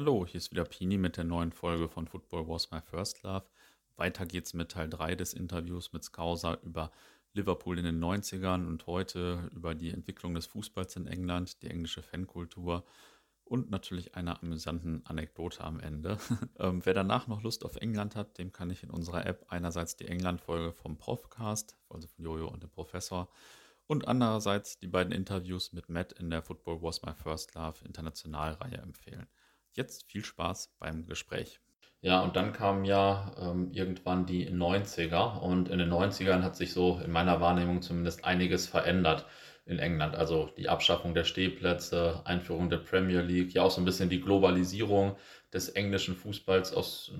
Hallo, hier ist wieder Pini mit der neuen Folge von Football Was My First Love. Weiter geht's mit Teil 3 des Interviews mit Skauser über Liverpool in den 90ern und heute über die Entwicklung des Fußballs in England, die englische Fankultur und natürlich einer amüsanten Anekdote am Ende. ähm, wer danach noch Lust auf England hat, dem kann ich in unserer App einerseits die England-Folge vom Profcast, also von Jojo und dem Professor, und andererseits die beiden Interviews mit Matt in der Football Was My First Love Internationalreihe empfehlen. Jetzt viel Spaß beim Gespräch. Ja, und dann kamen ja ähm, irgendwann die 90er und in den 90ern hat sich so in meiner Wahrnehmung zumindest einiges verändert in England. Also die Abschaffung der Stehplätze, Einführung der Premier League, ja auch so ein bisschen die Globalisierung des englischen Fußballs aus,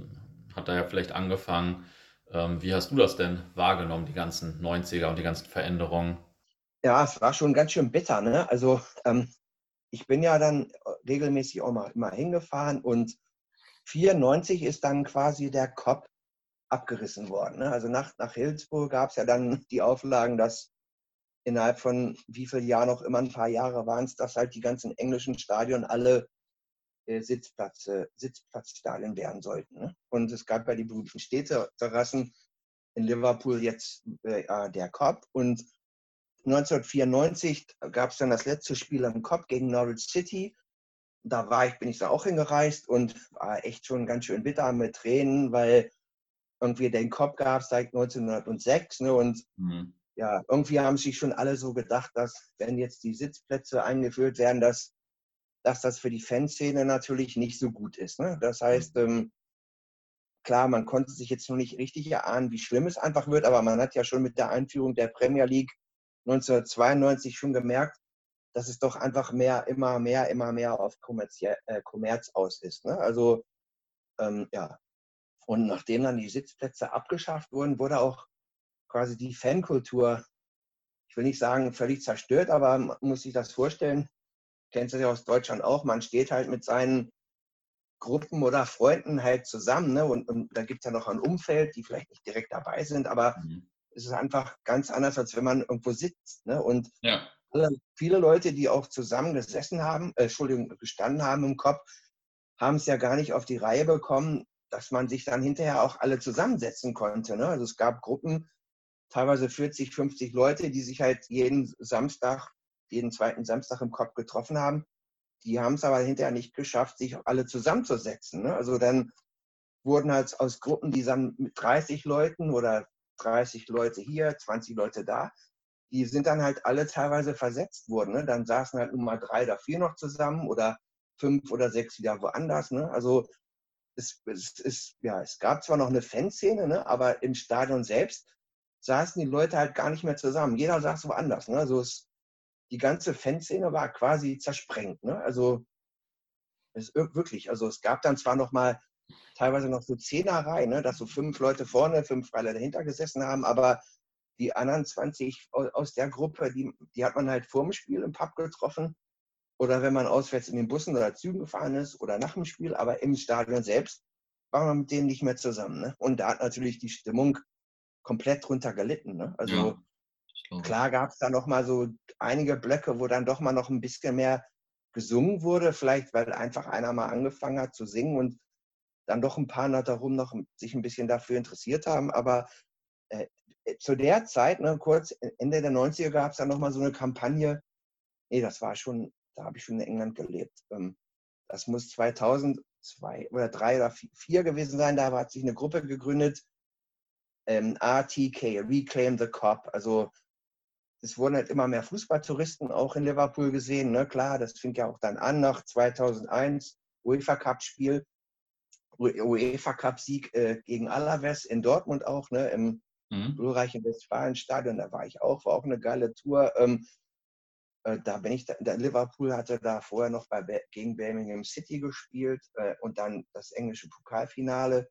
hat da ja vielleicht angefangen. Ähm, wie hast du das denn wahrgenommen, die ganzen 90er und die ganzen Veränderungen? Ja, es war schon ganz schön bitter. Ne? Also ähm, ich bin ja dann regelmäßig auch mal immer hingefahren und 94 ist dann quasi der Kopf abgerissen worden. Ne? Also nach, nach Hillsborough gab es ja dann die Auflagen, dass innerhalb von wie viel Jahren noch immer ein paar Jahre waren es, dass halt die ganzen englischen Stadien alle äh, Sitzplatz, Sitzplatzstadien werden sollten. Ne? Und es gab ja die berühmten Städte-Terrassen in Liverpool jetzt äh, der Kopf und 1994 gab es dann das letzte Spiel am Kopf gegen Norwich City. Da war ich, bin ich da auch hingereist und war echt schon ganz schön bitter mit Tränen, weil irgendwie den Kopf gab es seit 1906. Ne, und mhm. ja, irgendwie haben sich schon alle so gedacht, dass wenn jetzt die Sitzplätze eingeführt werden, dass, dass das für die Fanszene natürlich nicht so gut ist. Ne? Das heißt, mhm. ähm, klar, man konnte sich jetzt noch nicht richtig erahnen, wie schlimm es einfach wird, aber man hat ja schon mit der Einführung der Premier League 1992 schon gemerkt, dass es doch einfach mehr, immer mehr, immer mehr auf äh, Kommerz aus ist. Ne? Also ähm, ja. Und nachdem dann die Sitzplätze abgeschafft wurden, wurde auch quasi die Fankultur, ich will nicht sagen völlig zerstört, aber man muss sich das vorstellen, kennst du ja aus Deutschland auch, man steht halt mit seinen Gruppen oder Freunden halt zusammen. Ne? Und, und da gibt es ja noch ein Umfeld, die vielleicht nicht direkt dabei sind, aber mhm es ist einfach ganz anders, als wenn man irgendwo sitzt. Ne? Und ja. Viele Leute, die auch zusammen haben, äh, Entschuldigung, gestanden haben im Kopf, haben es ja gar nicht auf die Reihe bekommen, dass man sich dann hinterher auch alle zusammensetzen konnte. Ne? Also es gab Gruppen, teilweise 40, 50 Leute, die sich halt jeden Samstag, jeden zweiten Samstag im Kopf getroffen haben. Die haben es aber hinterher nicht geschafft, sich alle zusammenzusetzen. Ne? Also dann wurden halt aus Gruppen, die dann mit 30 Leuten oder 30 Leute hier, 20 Leute da. Die sind dann halt alle teilweise versetzt worden. Ne? Dann saßen halt nur mal drei oder vier noch zusammen oder fünf oder sechs wieder woanders. Ne? Also es, es, es, ja, es gab zwar noch eine Fanszene, ne? aber im Stadion selbst saßen die Leute halt gar nicht mehr zusammen. Jeder saß woanders. Ne? Also es, die ganze Fanszene war quasi zersprengt. Ne? Also es, wirklich, also es gab dann zwar noch mal teilweise noch so Zehnerreihen, ne, dass so fünf Leute vorne, fünf Leute dahinter gesessen haben, aber die anderen 20 aus der Gruppe, die, die hat man halt vor dem Spiel im Pub getroffen oder wenn man auswärts in den Bussen oder Zügen gefahren ist oder nach dem Spiel, aber im Stadion selbst war man mit denen nicht mehr zusammen. Ne? Und da hat natürlich die Stimmung komplett drunter gelitten. Ne? Also ja, klar gab es da noch mal so einige Blöcke, wo dann doch mal noch ein bisschen mehr gesungen wurde, vielleicht weil einfach einer mal angefangen hat zu singen und dann doch ein paar darum noch sich ein bisschen dafür interessiert haben. Aber zu der Zeit, ne, kurz äh, Ende der 90er, gab es dann nochmal so eine Kampagne. Nee, das war schon, da habe ich schon in England gelebt. Ähm, das muss 2002 oder 3 oder 4 gewesen sein. Da hat sich eine Gruppe gegründet, ähm, RTK, Reclaim the Cop. Also es wurden halt immer mehr Fußballtouristen auch in Liverpool gesehen. Ne? Klar, das fing ja auch dann an nach 2001, UEFA Cup Spiel. UEFA Cup-Sieg äh, gegen Alaves in Dortmund auch, ne, im mhm. glorreichen Westfalenstadion, da war ich auch, war auch eine geile Tour. Ähm, äh, da bin ich, da, Liverpool hatte da vorher noch bei, gegen Birmingham City gespielt äh, und dann das englische Pokalfinale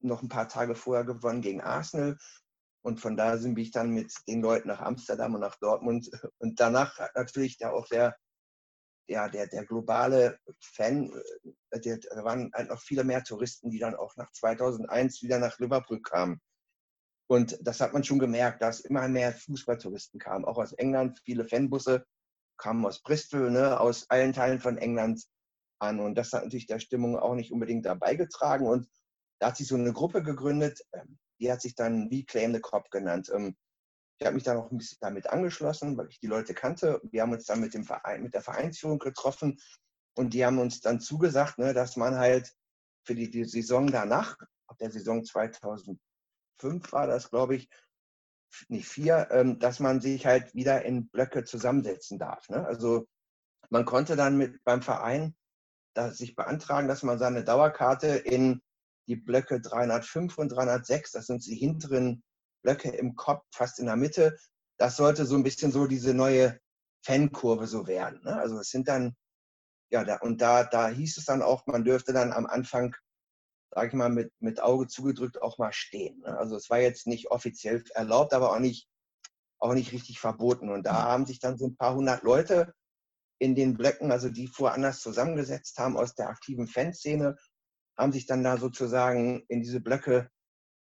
noch ein paar Tage vorher gewonnen gegen Arsenal. Und von da sind ich dann mit den Leuten nach Amsterdam und nach Dortmund. Und danach natürlich da auch der ja, der, der globale Fan, äh, der, da waren halt noch viele mehr Touristen, die dann auch nach 2001 wieder nach Liverpool kamen. Und das hat man schon gemerkt, dass immer mehr Fußballtouristen kamen, auch aus England. Viele Fanbusse kamen aus Bristol, ne, aus allen Teilen von England. an. Und das hat natürlich der Stimmung auch nicht unbedingt dabei getragen. Und da hat sich so eine Gruppe gegründet, ähm, die hat sich dann Reclaim the Cop genannt. Ähm, ich habe mich dann auch ein bisschen damit angeschlossen, weil ich die Leute kannte. Wir haben uns dann mit, dem Verein, mit der Vereinsführung getroffen und die haben uns dann zugesagt, ne, dass man halt für die, die Saison danach, ab der Saison 2005 war das, glaube ich, nicht vier, ähm, dass man sich halt wieder in Blöcke zusammensetzen darf. Ne? Also man konnte dann mit beim Verein da sich beantragen, dass man seine Dauerkarte in die Blöcke 305 und 306, das sind die hinteren Blöcke im Kopf, fast in der Mitte, das sollte so ein bisschen so diese neue Fankurve so werden. Ne? Also es sind dann, ja, da, und da, da hieß es dann auch, man dürfte dann am Anfang, sage ich mal, mit, mit Auge zugedrückt auch mal stehen. Ne? Also es war jetzt nicht offiziell erlaubt, aber auch nicht, auch nicht richtig verboten. Und da haben sich dann so ein paar hundert Leute in den Blöcken, also die woanders zusammengesetzt haben aus der aktiven Fanszene, haben sich dann da sozusagen in diese Blöcke,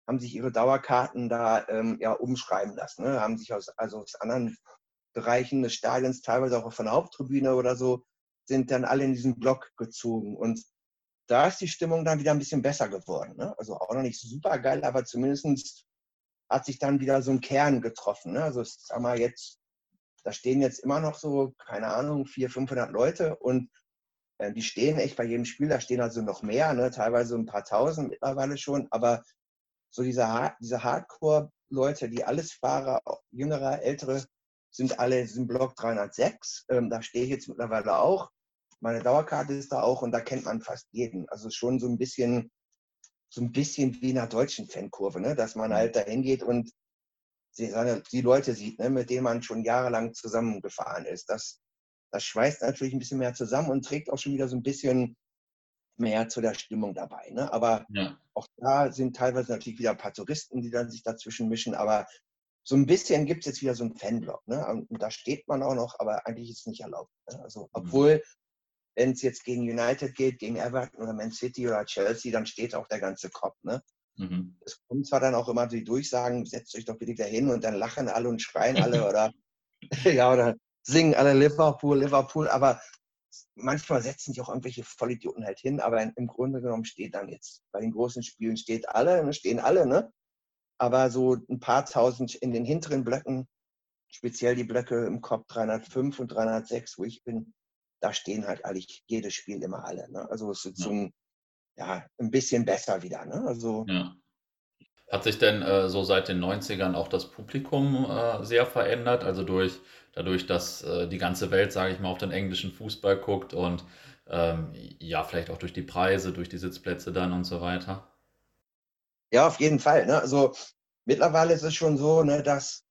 haben sich ihre Dauerkarten da ähm, ja, umschreiben lassen. Ne? Haben sich aus, also aus anderen Bereichen des Stadions, teilweise auch von der Haupttribüne oder so, sind dann alle in diesen Block gezogen. Und da ist die Stimmung dann wieder ein bisschen besser geworden. Ne? Also auch noch nicht super geil, aber zumindest hat sich dann wieder so ein Kern getroffen. Ne? Also sag mal jetzt da stehen jetzt immer noch so, keine Ahnung, 400, 500 Leute und äh, die stehen echt bei jedem Spiel, da stehen also noch mehr, ne? teilweise ein paar tausend mittlerweile schon, aber so diese, diese Hardcore-Leute, die alles Fahrer, jüngere, ältere, sind alle im Block 306. Ähm, da stehe ich jetzt mittlerweile auch. Meine Dauerkarte ist da auch und da kennt man fast jeden. Also schon so ein bisschen, so ein bisschen wie in einer deutschen Fankurve, ne? dass man mhm. halt da hingeht und die Leute sieht, ne, mit denen man schon jahrelang zusammengefahren ist. Das, das schweißt natürlich ein bisschen mehr zusammen und trägt auch schon wieder so ein bisschen mehr zu der Stimmung dabei. Ne? Aber ja. auch da sind teilweise natürlich wieder ein paar Touristen, die dann sich dazwischen mischen. Aber so ein bisschen gibt es jetzt wieder so einen Fanblock. Ne? Und da steht man auch noch, aber eigentlich ist es nicht erlaubt. Ne? Also, mhm. obwohl. Wenn es jetzt gegen United geht, gegen Everton oder Man City oder Chelsea, dann steht auch der ganze Kopf. Ne? Mhm. Es kommt zwar dann auch immer die Durchsagen, setzt euch doch bitte da hin und dann lachen alle und schreien alle oder, ja, oder singen alle Liverpool, Liverpool, aber manchmal setzen sich auch irgendwelche Vollidioten halt hin, aber im Grunde genommen steht dann jetzt, bei den großen Spielen steht alle, ne, stehen alle, ne? Aber so ein paar tausend in den hinteren Blöcken, speziell die Blöcke im Kopf 305 und 306, wo ich bin, da stehen halt eigentlich jedes Spiel immer alle. Ne? Also es ist ja. so ein ja, ein bisschen besser wieder. Ne? Also, ja. Hat sich denn äh, so seit den 90ern auch das Publikum äh, sehr verändert? Also durch, dadurch, dass äh, die ganze Welt, sage ich mal, auf den englischen Fußball guckt und ähm, ja, vielleicht auch durch die Preise, durch die Sitzplätze dann und so weiter? Ja, auf jeden Fall. Ne? Also mittlerweile ist es schon so, ne, dass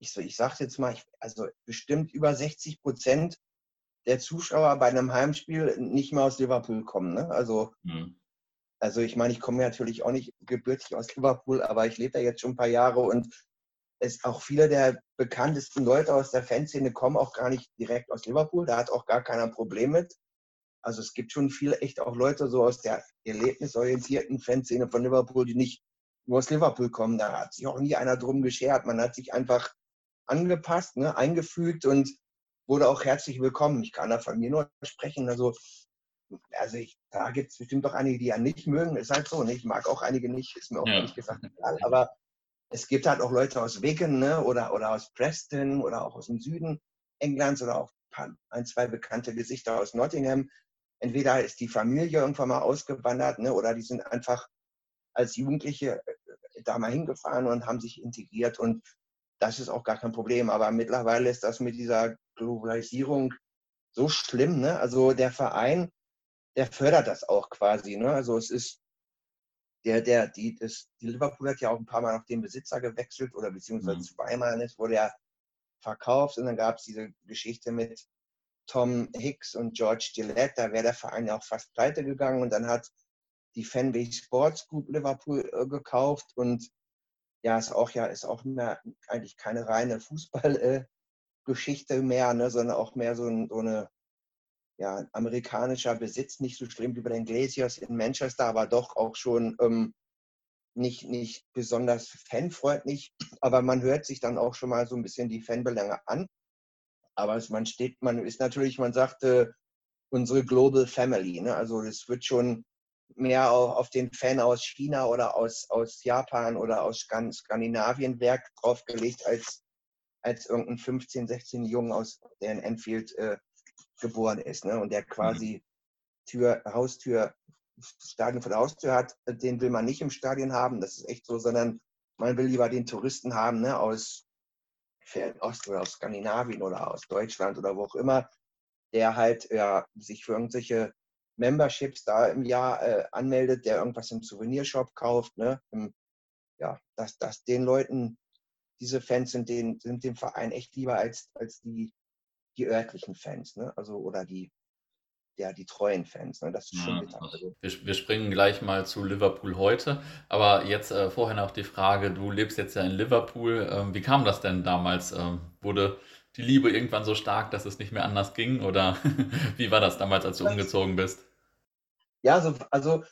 ich so, ich sage jetzt mal, ich, also bestimmt über 60 Prozent der Zuschauer bei einem Heimspiel nicht mehr aus Liverpool kommen. Ne? Also, mhm. also ich meine, ich komme natürlich auch nicht gebürtig aus Liverpool, aber ich lebe da jetzt schon ein paar Jahre und es auch viele der bekanntesten Leute aus der Fanszene kommen auch gar nicht direkt aus Liverpool. Da hat auch gar keiner ein Problem mit. Also es gibt schon viele echt auch Leute so aus der erlebnisorientierten Fanszene von Liverpool, die nicht nur aus Liverpool kommen. Da hat sich auch nie einer drum geschert. Man hat sich einfach angepasst, ne, eingefügt und wurde auch herzlich willkommen. Ich kann da von mir nur sprechen. Also, also ich, da gibt es bestimmt auch einige, die ja nicht mögen. Ist halt so. Ne? Ich mag auch einige nicht, ist mir auch ja. ehrlich gesagt egal. Aber es gibt halt auch Leute aus Wigan ne? oder, oder aus Preston oder auch aus dem Süden Englands oder auch ein, zwei bekannte Gesichter aus Nottingham. Entweder ist die Familie irgendwann mal ausgewandert ne? oder die sind einfach als Jugendliche äh, da mal hingefahren und haben sich integriert und das ist auch gar kein Problem. Aber mittlerweile ist das mit dieser Globalisierung so schlimm. Ne? Also der Verein, der fördert das auch quasi. Ne? Also es ist der, der, die, das, die Liverpool hat ja auch ein paar Mal noch den Besitzer gewechselt oder beziehungsweise mhm. zweimal. Es wurde ja verkauft und dann gab es diese Geschichte mit Tom Hicks und George Gillette. Da wäre der Verein ja auch fast pleite gegangen und dann hat die Fanway Sports Group Liverpool äh, gekauft und ja, ist auch ja, ist auch mehr eigentlich keine reine Fußballgeschichte äh, mehr, ne, sondern auch mehr so, ein, so eine ja, amerikanischer Besitz, nicht so schlimm wie bei den Glaciers in Manchester, aber doch auch schon ähm, nicht, nicht besonders fanfreundlich. Aber man hört sich dann auch schon mal so ein bisschen die Fanbelange an. Aber man steht, man ist natürlich, man sagte, unsere Global Family. Ne? Also es wird schon mehr auf den Fan aus China oder aus, aus Japan oder aus Skandinavien Werk draufgelegt als, als irgendein 15, 16 Jungen aus, der in Enfield äh, geboren ist ne? und der quasi mhm. Tür, Haustür, Stadion vor der Haustür hat, den will man nicht im Stadion haben, das ist echt so, sondern man will lieber den Touristen haben ne? aus Fernost oder aus Skandinavien oder aus Deutschland oder wo auch immer, der halt ja, sich für irgendwelche Memberships da im Jahr äh, anmeldet, der irgendwas im Souvenirshop kauft. Ne? Im, ja, dass, dass den Leuten, diese Fans sind, den, sind dem Verein echt lieber als, als die, die örtlichen Fans. Ne? Also, oder die, ja, die treuen Fans. Ne? Das ist schon bitter. Also. Wir, wir, springen gleich mal zu Liverpool heute. Aber jetzt äh, vorher noch die Frage, du lebst jetzt ja in Liverpool. Ähm, wie kam das denn damals? Ähm, wurde die Liebe irgendwann so stark, dass es nicht mehr anders ging? Oder wie war das damals, als du umgezogen bist? Ja, so, also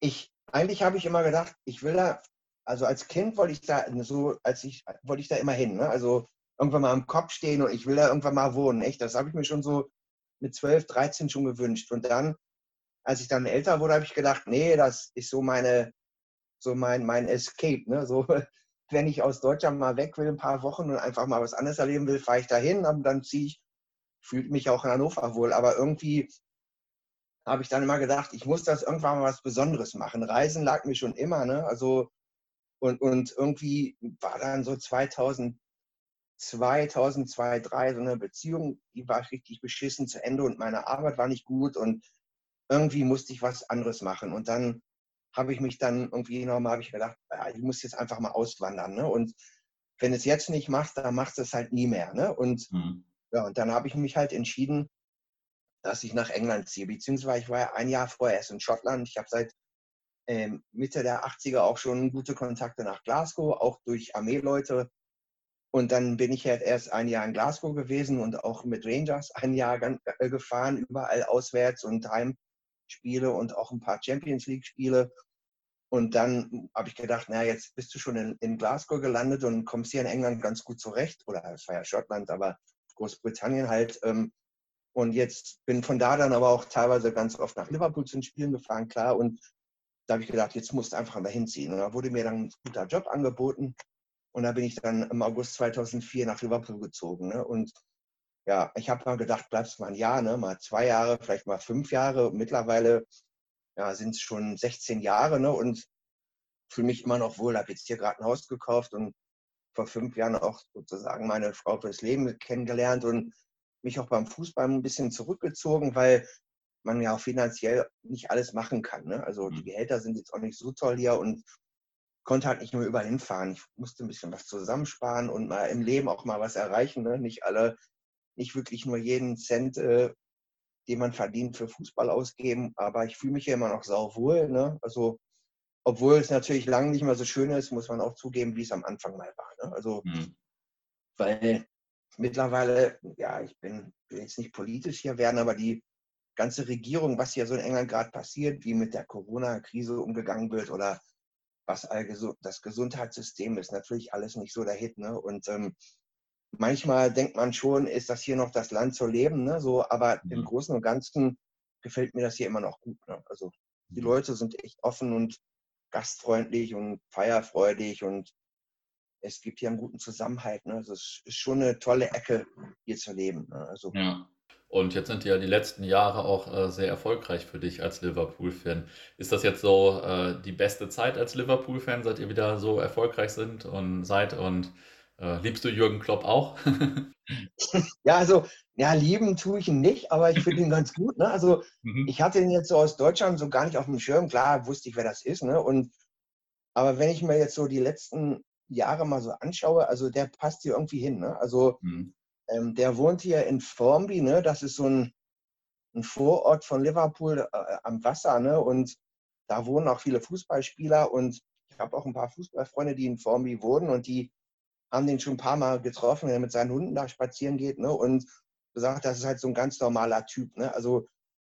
ich, eigentlich habe ich immer gedacht, ich will da, also als Kind wollte ich da so, als ich, wollte ich da immer hin, ne? Also irgendwann mal am Kopf stehen und ich will da irgendwann mal wohnen. Echt, das habe ich mir schon so mit 12, 13 schon gewünscht. Und dann, als ich dann älter wurde, habe ich gedacht, nee, das ist so meine, so mein, mein Escape, ne? So, wenn ich aus Deutschland mal weg will, ein paar Wochen und einfach mal was anderes erleben will, fahre ich dahin und dann ziehe ich, fühlt mich auch in Hannover wohl. Aber irgendwie habe ich dann immer gedacht, ich muss das irgendwann mal was Besonderes machen. Reisen lag mir schon immer, ne? Also und, und irgendwie war dann so 2000, 2002, 2003 so eine Beziehung, die war richtig beschissen zu Ende und meine Arbeit war nicht gut und irgendwie musste ich was anderes machen. Und dann habe ich mich dann irgendwie nochmal, habe ich gedacht, ja, ich muss jetzt einfach mal auswandern. Ne? Und wenn es jetzt nicht macht, dann macht es halt nie mehr. Ne? Und, mhm. ja, und dann habe ich mich halt entschieden, dass ich nach England ziehe. Beziehungsweise ich war ja ein Jahr vorher erst in Schottland. Ich habe seit Mitte der 80er auch schon gute Kontakte nach Glasgow, auch durch Armeeleute. Und dann bin ich halt erst ein Jahr in Glasgow gewesen und auch mit Rangers ein Jahr äh, gefahren, überall auswärts und heim Spiele und auch ein paar Champions League-Spiele. Und dann habe ich gedacht, na, jetzt bist du schon in, in, Glasgow gelandet und kommst hier in England ganz gut zurecht. Oder es war ja Schottland, aber Großbritannien halt. Ähm, und jetzt bin von da dann aber auch teilweise ganz oft nach Liverpool zu den Spielen gefahren, klar. Und da habe ich gedacht, jetzt musst du einfach mal hinziehen. Und da wurde mir dann ein guter Job angeboten. Und da bin ich dann im August 2004 nach Liverpool gezogen. Ne? Und ja, ich habe mal gedacht, bleibst mal ein Jahr, ne? mal zwei Jahre, vielleicht mal fünf Jahre. Mittlerweile ja, sind es schon 16 Jahre ne? und fühle mich immer noch wohl. Habe jetzt hier gerade ein Haus gekauft und vor fünf Jahren auch sozusagen meine Frau fürs Leben kennengelernt und mich auch beim Fußball ein bisschen zurückgezogen, weil man ja auch finanziell nicht alles machen kann. Ne? Also die mhm. Gehälter sind jetzt auch nicht so toll hier und konnte halt nicht nur überall hinfahren. Ich musste ein bisschen was zusammensparen und mal im Leben auch mal was erreichen. Ne? Nicht alle nicht wirklich nur jeden Cent, äh, den man verdient, für Fußball ausgeben. Aber ich fühle mich ja immer noch sauwohl. Ne? Also, obwohl es natürlich lange nicht mehr so schön ist, muss man auch zugeben, wie es am Anfang mal war. Ne? Also, mhm. weil mittlerweile, ja, ich bin, will jetzt nicht politisch hier werden, aber die ganze Regierung, was hier so in England gerade passiert, wie mit der Corona-Krise umgegangen wird oder was das Gesundheitssystem ist, natürlich alles nicht so der Hit. Ne? Und ähm, manchmal denkt man schon, ist das hier noch das Land zu leben, ne? so, aber mhm. im Großen und Ganzen gefällt mir das hier immer noch gut. Ne? Also die mhm. Leute sind echt offen und gastfreundlich und feierfreudig und es gibt hier einen guten Zusammenhalt. Ne? Also es ist schon eine tolle Ecke, hier zu leben. Ne? Also, ja. Und jetzt sind ja die letzten Jahre auch äh, sehr erfolgreich für dich als Liverpool-Fan. Ist das jetzt so äh, die beste Zeit als Liverpool-Fan, seit ihr wieder so erfolgreich sind und seid und äh, liebst du Jürgen Klopp auch? ja, also, ja, lieben tue ich ihn nicht, aber ich finde ihn ganz gut. Ne? Also, mhm. ich hatte ihn jetzt so aus Deutschland so gar nicht auf dem Schirm. Klar, wusste ich, wer das ist. Ne? Und, aber wenn ich mir jetzt so die letzten Jahre mal so anschaue, also der passt hier irgendwie hin. Ne? Also, mhm. Ähm, der wohnt hier in Formby. Ne? Das ist so ein, ein Vorort von Liverpool äh, am Wasser. Ne? Und da wohnen auch viele Fußballspieler. Und ich habe auch ein paar Fußballfreunde, die in Formby wohnen und die haben den schon ein paar Mal getroffen, wenn er mit seinen Hunden da spazieren geht, ne? Und gesagt, das ist halt so ein ganz normaler Typ, ne? Also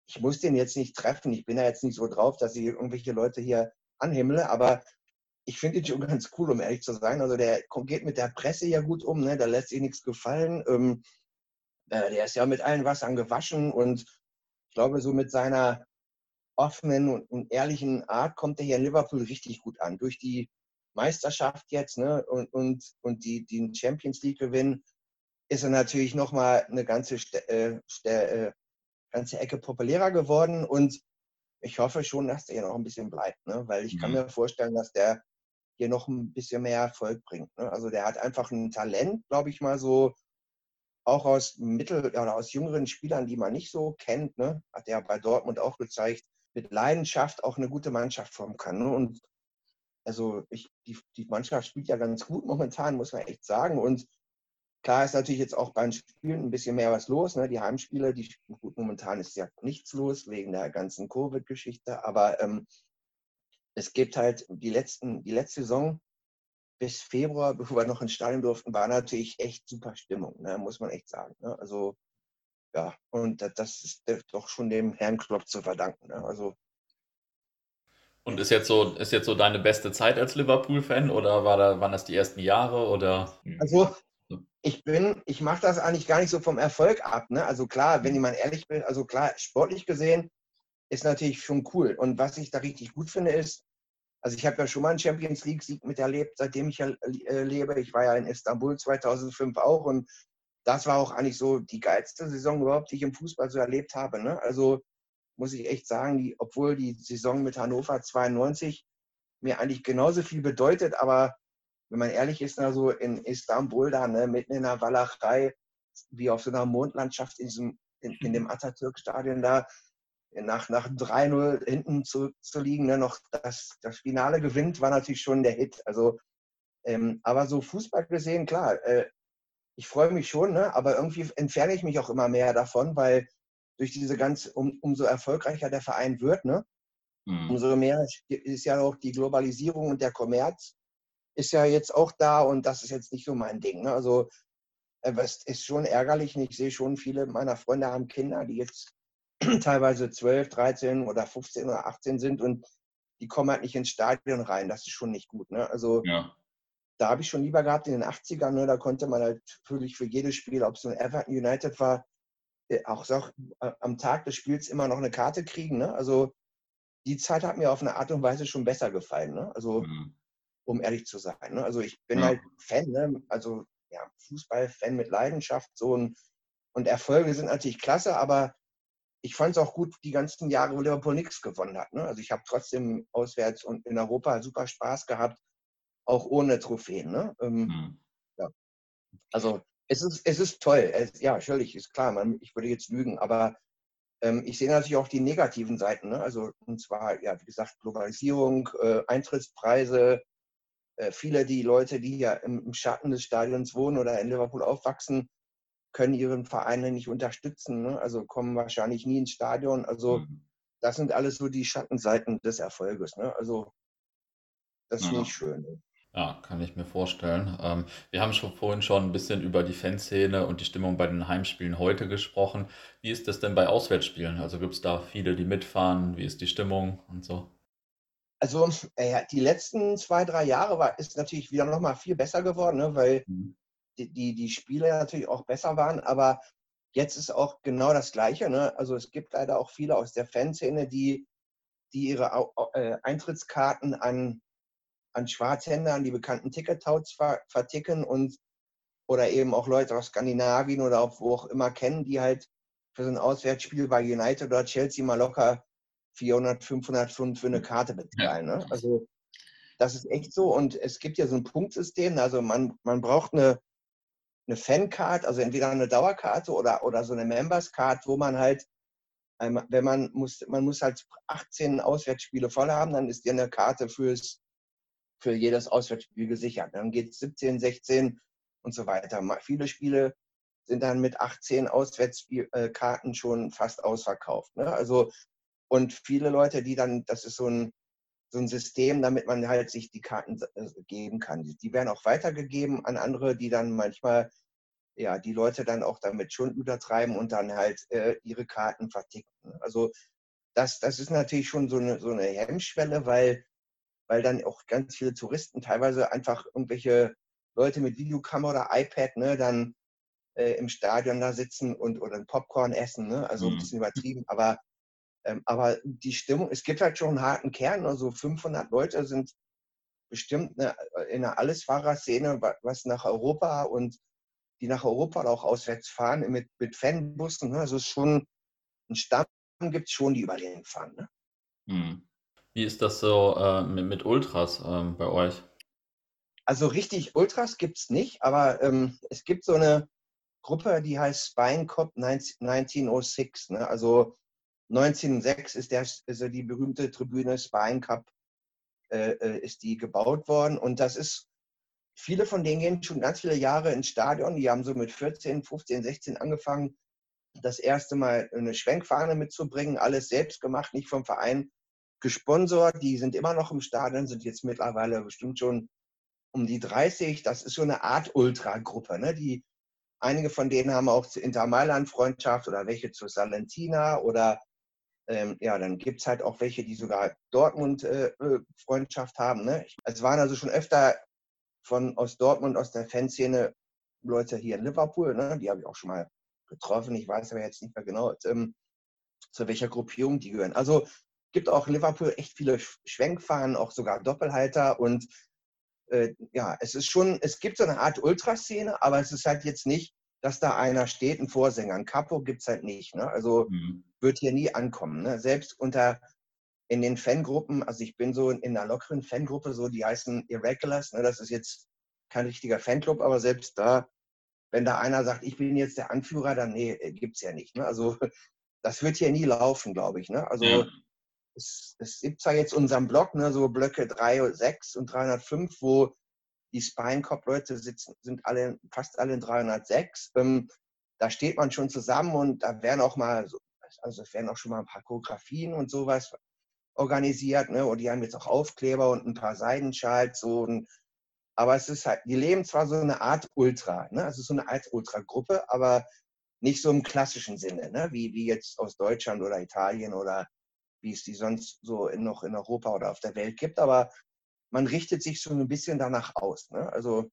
ich muss den jetzt nicht treffen. Ich bin ja jetzt nicht so drauf, dass ich irgendwelche Leute hier anhimmle, aber ich finde ihn schon ganz cool, um ehrlich zu sein. Also der geht mit der Presse ja gut um, ne? da lässt sich nichts gefallen. Ähm, äh, der ist ja mit allen Wassern gewaschen und ich glaube, so mit seiner offenen und, und, ehrlichen Art kommt er hier in Liverpool richtig gut an. Durch die Meisterschaft jetzt ne, und, und, und die, den Champions League gewinnen, ist er natürlich nochmal eine ganze, äh, äh, ganze Ecke populärer geworden. Und ich hoffe schon, dass der hier noch ein bisschen bleibt, ne? weil ich mhm. kann mir vorstellen, dass der hier noch ein bisschen mehr Erfolg bringt. Ne? Also der hat einfach ein Talent, glaube ich mal so, auch aus mittel- oder aus jüngeren Spielern, die man nicht so kennt, ne? hat er bei Dortmund auch gezeigt, mit Leidenschaft auch eine gute Mannschaft formen kann. Ne? Und also ich, die, die Mannschaft spielt ja ganz gut momentan, muss man echt sagen. Und klar ist natürlich jetzt auch beim Spielen ein bisschen mehr was los. Ne? Die Heimspiele, die gut, momentan ist ja nichts los wegen der ganzen Covid-Geschichte. Aber ähm, es gibt halt die letzten, die letzte Saison bis Februar, bevor wir noch ins Stadion durften, war natürlich echt super Stimmung, ne? muss man echt sagen. Ne? Also ja, und das ist doch schon dem Herrn Klopp zu verdanken. Ne? Also und ist jetzt so, ist jetzt so deine beste Zeit als Liverpool-Fan oder war da, waren das die ersten Jahre oder? Also ich bin, ich mache das eigentlich gar nicht so vom Erfolg ab. Ne? Also klar, wenn jemand ehrlich will, also klar, sportlich gesehen ist natürlich schon cool. Und was ich da richtig gut finde, ist, also ich habe ja schon mal einen Champions League-Sieg miterlebt, seitdem ich ja äh, lebe. Ich war ja in Istanbul 2005 auch und das war auch eigentlich so die geilste Saison überhaupt, die ich im Fußball so erlebt habe. Ne? Also muss ich echt sagen, die, obwohl die Saison mit Hannover 92 mir eigentlich genauso viel bedeutet, aber wenn man ehrlich ist, also in Istanbul da, ne, mitten in der Walachei, wie auf so einer Mondlandschaft in, diesem, in, in dem Atatürk-Stadion da, nach, nach 3-0 hinten zu, zu liegen, ne, noch das, das Finale gewinnt, war natürlich schon der Hit. Also, ähm, aber so Fußball gesehen, klar, äh, ich freue mich schon, ne, aber irgendwie entferne ich mich auch immer mehr davon, weil durch diese ganz, um, umso erfolgreicher der Verein wird, ne? Mhm. umso mehr ist ja auch die Globalisierung und der Kommerz ist ja jetzt auch da und das ist jetzt nicht so mein Ding. Ne? Also äh, es ist schon ärgerlich und ich sehe schon, viele meiner Freunde haben Kinder, die jetzt teilweise 12, 13 oder 15 oder 18 sind und die kommen halt nicht ins Stadion rein. Das ist schon nicht gut. Ne? Also ja. da habe ich schon lieber gehabt in den 80ern, ne? da konnte man halt natürlich für jedes Spiel, ob es so ein Everton United war, äh, auch, auch äh, am Tag des Spiels immer noch eine Karte kriegen. Ne? Also die Zeit hat mir auf eine Art und Weise schon besser gefallen. Ne? Also mhm. um ehrlich zu sein. Ne? Also ich bin ja. halt Fan, ne? also ja, Fußballfan mit Leidenschaft. So ein, und Erfolge sind natürlich klasse, aber ich fand es auch gut, die ganzen Jahre, wo Liverpool nichts gewonnen hat. Ne? Also ich habe trotzdem auswärts und in Europa super Spaß gehabt, auch ohne Trophäen. Ne? Ähm, mhm. ja. Also es ist, es ist toll. Es, ja, natürlich, ist klar, man, ich würde jetzt lügen, aber ähm, ich sehe natürlich auch die negativen Seiten. Ne? Also, und zwar, ja, wie gesagt, Globalisierung, äh, Eintrittspreise. Äh, viele die Leute, die ja im, im, Schatten des Stadions wohnen oder in Liverpool aufwachsen, können ihren Vereine nicht unterstützen. Ne? Also kommen wahrscheinlich nie ins Stadion. Also, mhm. das sind alles so die Schattenseiten des Erfolges. Ne? Also, das ist ja. nicht schön. Ne? Ja, kann ich mir vorstellen. Ähm, wir haben schon vorhin schon ein bisschen über die Fanszene und die Stimmung bei den Heimspielen heute gesprochen. Wie ist das denn bei Auswärtsspielen? Also gibt es da viele, die mitfahren? Wie ist die Stimmung und so? Also äh, die letzten zwei, drei Jahre war, ist natürlich wieder nochmal viel besser geworden, ne, weil mhm. Die, die, die Spiele natürlich auch besser waren. Aber jetzt ist auch genau das Gleiche. Ne? Also es gibt leider auch viele aus der Fanszene, die, die ihre äh, Eintrittskarten an an Schwarzhändler, an die bekannten Tickethouts verticken und oder eben auch Leute aus Skandinavien oder wo auch immer kennen, die halt für so ein Auswärtsspiel bei United oder Chelsea mal locker 400, 500 Pfund für eine Karte bezahlen. Ne? Also das ist echt so und es gibt ja so ein Punktsystem, also man, man braucht eine, eine Fancard, also entweder eine Dauerkarte oder, oder so eine Members-Card, wo man halt, wenn man muss, man muss halt 18 Auswärtsspiele voll haben, dann ist dir eine Karte fürs für jedes Auswärtsspiel gesichert. Dann geht es 17, 16 und so weiter. Viele Spiele sind dann mit 18 Auswärtskarten schon fast ausverkauft. Ne? Also, und viele Leute, die dann, das ist so ein, so ein System, damit man halt sich die Karten äh, geben kann. Die werden auch weitergegeben an andere, die dann manchmal, ja, die Leute dann auch damit schon übertreiben und dann halt äh, ihre Karten verticken. Also das, das ist natürlich schon so eine, so eine Hemmschwelle, weil weil dann auch ganz viele Touristen teilweise einfach irgendwelche Leute mit Videokamera oder iPad, ne, dann äh, im Stadion da sitzen und oder ein Popcorn essen, ne? also ein mhm. bisschen übertrieben, aber, ähm, aber die Stimmung, es gibt halt schon einen harten Kern, also 500 Leute sind bestimmt eine, in einer Allesfahrerszene, was nach Europa und die nach Europa auch auswärts fahren mit, mit Fanbussen. Ne? Also es ist schon ein Stamm gibt es schon, die über den fahren. Ne? Hm. Wie ist das so äh, mit, mit, Ultras ähm, bei euch? Also richtig Ultras gibt es nicht, aber ähm, es gibt so eine Gruppe, die heißt Spine Cop 1906. Ne? Also 1906 ist, der, ist die berühmte Tribüne Spine Cup äh, äh, ist die gebaut worden. Und das ist, viele von denen gehen schon ganz viele Jahre ins Stadion. Die haben so mit 14, 15, 16 angefangen, das erste Mal eine Schwenkfahne mitzubringen. Alles selbst gemacht, nicht vom Verein gesponsert. Die sind immer noch im Stadion, sind jetzt mittlerweile bestimmt schon um die 30. Das ist so eine Art Ultra-Gruppe. Ne? Die, einige von denen haben auch zu Inter Mailand Freundschaft oder welche zu Salentina oder ähm, ja, dann gibt es halt auch welche, die sogar Dortmund äh, äh, haben. Ne? Es waren also schon öfter von aus Dortmund, aus der Fanszene Leute hier in Liverpool, ne? die habe ich auch schon mal getroffen. Ich weiß aber jetzt nicht mehr genau, ähm, zu welcher Gruppierung die gehören. Also gibt auch in Liverpool echt viele Schwenkfahren, auch sogar Doppelhalter und äh, ja, es ist schon, es gibt so eine Art Ultraszene, aber es ist halt jetzt nicht dass da einer steht, ein Vorsänger. Ein Capo gibt es halt nicht. Ne? Also mhm. wird hier nie ankommen. Ne? Selbst unter in den Fangruppen, also ich bin so in einer lockeren Fangruppe, so die heißen Irregulars, ne? das ist jetzt kein richtiger Fanclub, aber selbst da, wenn da einer sagt, ich bin jetzt der Anführer, dann nee, äh, gibt es ja nicht. Ne? Also das wird hier nie laufen, glaube ich. Ne? Also ja. es, es gibt zwar jetzt unseren Blog, ne, so Blöcke 3, 6 und 305, wo die Spinecop-Leute sind alle, fast alle in 306. Ähm, da steht man schon zusammen und da werden auch mal, also werden auch schon mal ein paar Choreografien und sowas organisiert. Ne? Und die haben jetzt auch Aufkleber und ein paar Seidenschals. So und, aber es ist halt, die leben zwar so eine Art Ultra, ne? also so eine Art Ultra-Gruppe, aber nicht so im klassischen Sinne, ne? wie, wie jetzt aus Deutschland oder Italien oder wie es die sonst so in, noch in Europa oder auf der Welt gibt. Aber man richtet sich so ein bisschen danach aus. Ne? Also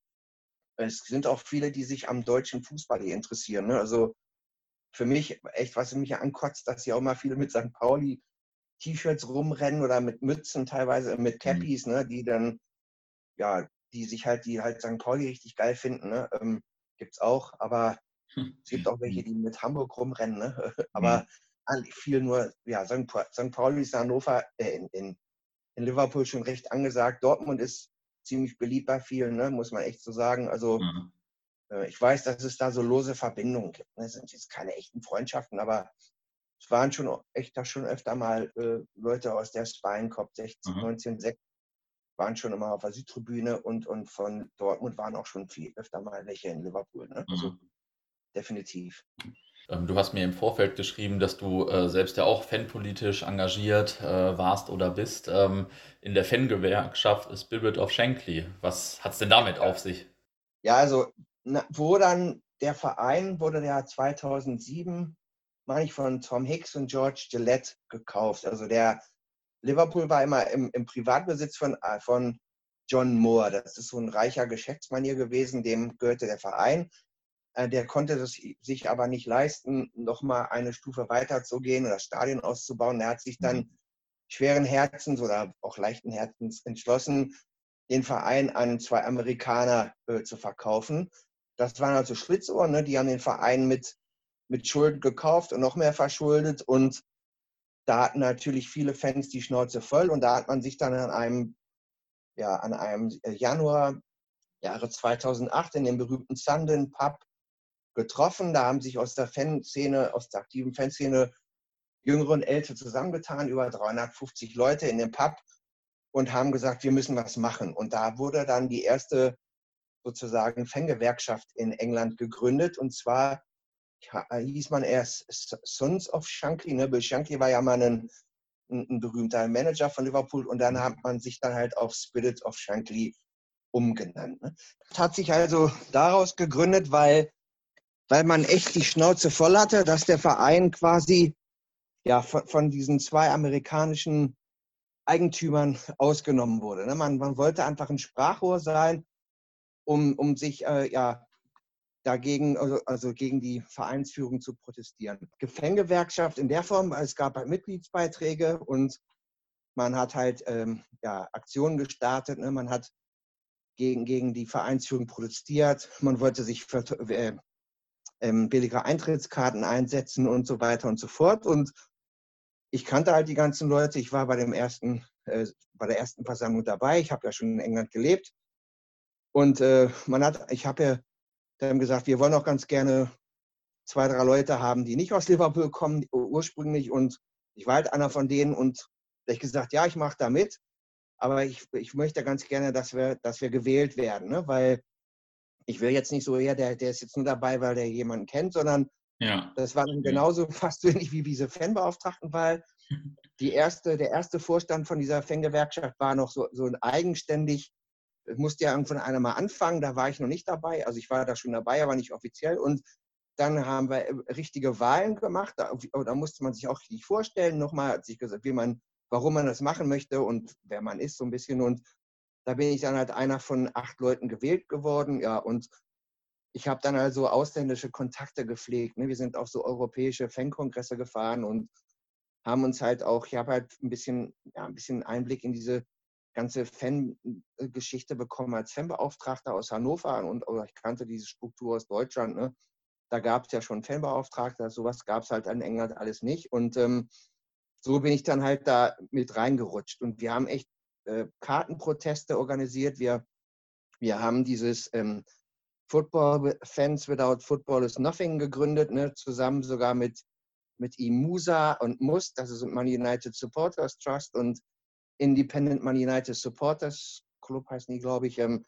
es sind auch viele, die sich am deutschen Fußball interessieren. Ne? Also für mich, echt, was mich ankotzt, dass hier auch mal viele mit St. Pauli T-Shirts rumrennen oder mit Mützen, teilweise mit mhm. Cappies, mhm. ne? die dann, ja, die sich halt, die halt St. Pauli richtig geil finden. Ne? Ähm, gibt's auch, aber es gibt auch welche, die mit Hamburg rumrennen. Ne? aber mhm. viel nur, ja, St. Pauli ist Hannover, äh, in, in in Liverpool schon recht angesagt. Dortmund ist ziemlich beliebt bei vielen, ne? muss man echt so sagen. Also mhm. äh, ich weiß, dass es da so lose Verbindungen gibt. Ne? Es sind jetzt keine echten Freundschaften, aber es waren schon echt da schon öfter mal äh, Leute aus der Spine Cup 16, mhm. 19, 6 waren schon immer auf der Südtribüne und, und von Dortmund waren auch schon viel öfter mal welche in Liverpool. Ne? Also mhm. definitiv. Ähm, du hast mir im Vorfeld geschrieben, dass du äh, selbst ja auch fanpolitisch engagiert äh, warst oder bist ähm, in der Fangewerkschaft Spirit of Shankly. Was hat es denn damit auf sich? Ja, also na, wo dann der Verein wurde ja 2007, meine ich, von Tom Hicks und George Gillette gekauft. Also der Liverpool war immer im, im Privatbesitz von, äh, von John Moore. Das ist so ein reicher Geschäftsmann hier gewesen, dem gehörte der Verein. Äh, der konnte es sich aber nicht leisten, nochmal eine Stufe weiter zu gehen oder das Stadion auszubauen. Er hat sich dann mhm. schweren Herzens oder auch leichten Herzens entschlossen, den Verein an zwei Amerikaner äh, zu verkaufen. Das waren also Schlitzohren, ne? die haben den Verein mit, mit Schulden gekauft und noch mehr verschuldet. Und da hatten natürlich viele Fans die Schnauze voll. Und da hat man sich dann an einem, ja, an einem Januar Jahre 2008 in dem berühmten Sundin Pub getroffen. Da haben sich aus der Fanszene, aus der aktiven Fanszene Jüngere und Ältere zusammengetan, über 350 Leute in dem Pub und haben gesagt, wir müssen was machen. Und da wurde dann die erste sozusagen Fangewerkschaft in England gegründet. Und zwar hieß man erst Sons of Shankly. Ne? Bill Shankly war ja mal ein, ein, berühmter Manager von Liverpool. Und dann hat man sich dann halt auf Spirit of Shankly umgenannt. Ne? Das hat sich also daraus gegründet, weil weil man echt die Schnauze voll hatte, dass der Verein quasi ja, von, von diesen zwei amerikanischen Eigentümern ausgenommen wurde. Ne? Man, man wollte einfach ein Sprachrohr sein, um, um sich äh, ja, dagegen, also, also, gegen die Vereinsführung zu protestieren. Gefänggewerkschaft in der Form, es gab halt Mitgliedsbeiträge und man hat halt ähm, ja, Aktionen gestartet, ne? man hat gegen, gegen die Vereinsführung protestiert, man wollte sich äh, ähm, billige Eintrittskarten einsetzen und so weiter und so fort. Und ich kannte halt die ganzen Leute. Ich war bei dem ersten, äh, bei der ersten Versammlung dabei. Ich habe ja schon in England gelebt. Und äh, man hat, ich habe ja dann gesagt, wir wollen auch ganz gerne zwei, drei Leute haben, die nicht aus Liverpool kommen ursprünglich. Und ich war halt einer von denen und ich gesagt, ja, ich mache da mit, aber ich, ich möchte ganz gerne, dass wir, dass wir gewählt werden, ne? weil ich will jetzt nicht so, ja, der, der ist jetzt nur dabei, weil der jemanden kennt, sondern ja. das war dann genauso fast so ähnlich wie diese Fanbeauftragtenwahl. Die erste, der erste Vorstand von dieser Fangewerkschaft war noch so, so eigenständig, musste ja irgendwann einer mal anfangen, da war ich noch nicht dabei, also ich war da schon dabei, aber nicht offiziell und dann haben wir äh, richtige Wahlen gemacht, da, da musste man sich auch richtig vorstellen, nochmal hat sich gesagt, wie man warum man das machen möchte und wer man ist so ein bisschen. Und da bin ich dann halt einer von acht Leuten gewählt geworden. Ja, und ich habe dann also ausländische Kontakte gepflegt. Ne? Wir sind auf so europäische Fankongresse gefahren und haben uns halt auch, ich habe halt ein bisschen, ja, ein bisschen Einblick in diese ganze Fangeschichte bekommen als Fanbeauftragter aus Hannover und ich kannte diese Struktur aus Deutschland. Ne? Da gab es ja schon Fanbeauftragter, sowas gab es halt in England alles nicht. Und ähm, so bin ich dann halt da mit reingerutscht. Und wir haben echt Kartenproteste organisiert. Wir, wir haben dieses ähm, Football Fans Without Football is Nothing gegründet, ne? zusammen sogar mit, mit IMUSA und MUS, das ist Man United Supporters Trust und Independent Man United Supporters Club heißen die, glaube ich. Ähm,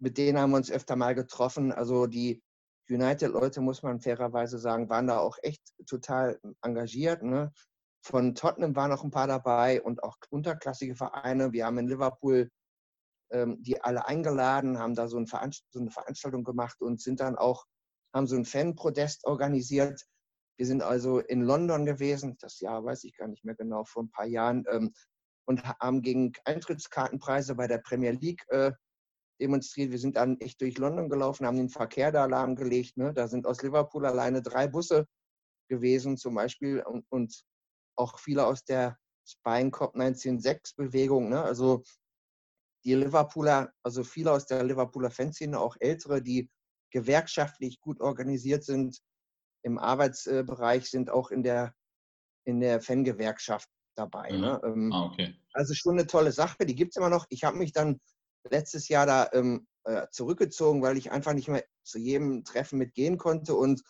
mit denen haben wir uns öfter mal getroffen. Also die United-Leute, muss man fairerweise sagen, waren da auch echt total engagiert. Ne? Von Tottenham waren noch ein paar dabei und auch unterklassige Vereine. Wir haben in Liverpool ähm, die alle eingeladen, haben da so, ein Veranst so, eine Veranstaltung gemacht und sind dann auch, haben so ein Fanprotest organisiert. Wir sind also in London gewesen, das Jahr weiß ich gar nicht mehr genau, vor ein paar Jahren, ähm, und haben gegen Eintrittskartenpreise bei der Premier League äh, demonstriert. Wir sind dann echt durch London gelaufen, haben den Verkehr da lahmgelegt. Ne? Da sind aus Liverpool alleine drei Busse gewesen zum Beispiel und, und auch viele aus der Spine Cop 1906-Bewegung. Ne? Also die Liverpooler, also viele aus der Liverpooler Fanszene, auch ältere, die gewerkschaftlich gut organisiert sind im Arbeitsbereich, sind auch in der, in der Fangewerkschaft dabei. Mhm. Ne? Ähm, ah, okay. Also schon eine tolle Sache, die gibt es immer noch. Ich habe mich dann letztes Jahr da ähm, äh, zurückgezogen, weil ich einfach nicht mehr zu jedem Treffen mitgehen konnte und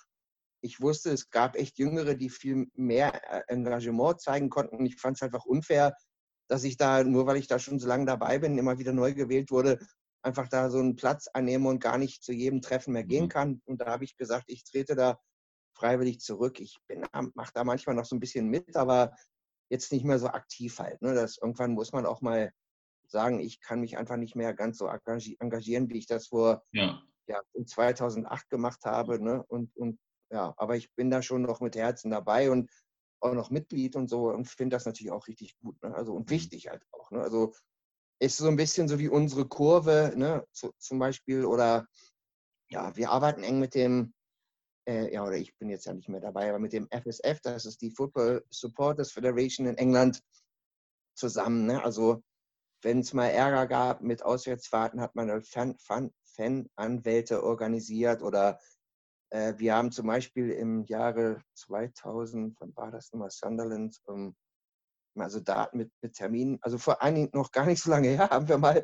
ich wusste, es gab echt Jüngere, die viel mehr äh, Engagement zeigen konnten. Ich fand es einfach unfair, dass ich da, nur weil ich da schon so lange dabei bin, immer wieder neu gewählt wurde, einfach da so einen Platz annehme und gar nicht zu jedem Treffen mehr gehen mhm. kann. Und da habe ich gesagt, ich trete da freiwillig zurück. Ich mache da manchmal noch so ein bisschen mit, aber jetzt nicht mehr so aktiv halt. Ne? Das, irgendwann muss man auch mal sagen, ich kann mich einfach nicht mehr ganz so engagieren, wie ich das vor ja. Ja, 2008 gemacht habe. Ne? Und, und ja, aber ich bin da schon noch mit Herzen dabei und auch noch Mitglied und so und finde das natürlich auch richtig gut. Ne? Also und mhm. wichtig halt auch. Ne? Also ist so ein bisschen so wie unsere Kurve, ne? Zu, zum Beispiel, oder ja, wir arbeiten eng mit dem, äh, ja, oder ich bin jetzt ja nicht mehr dabei, aber mit dem FSF, das ist die Football Supporters Federation in England, zusammen. Ne? Also wenn es mal Ärger gab mit Auswärtsfahrten, hat man Fan-Anwälte Fan organisiert oder äh, wir haben zum Beispiel im Jahre 2000, wann war das nochmal, Sunderland, ähm, also da mit, mit Terminen, also vor Dingen noch gar nicht so lange her, haben wir mal,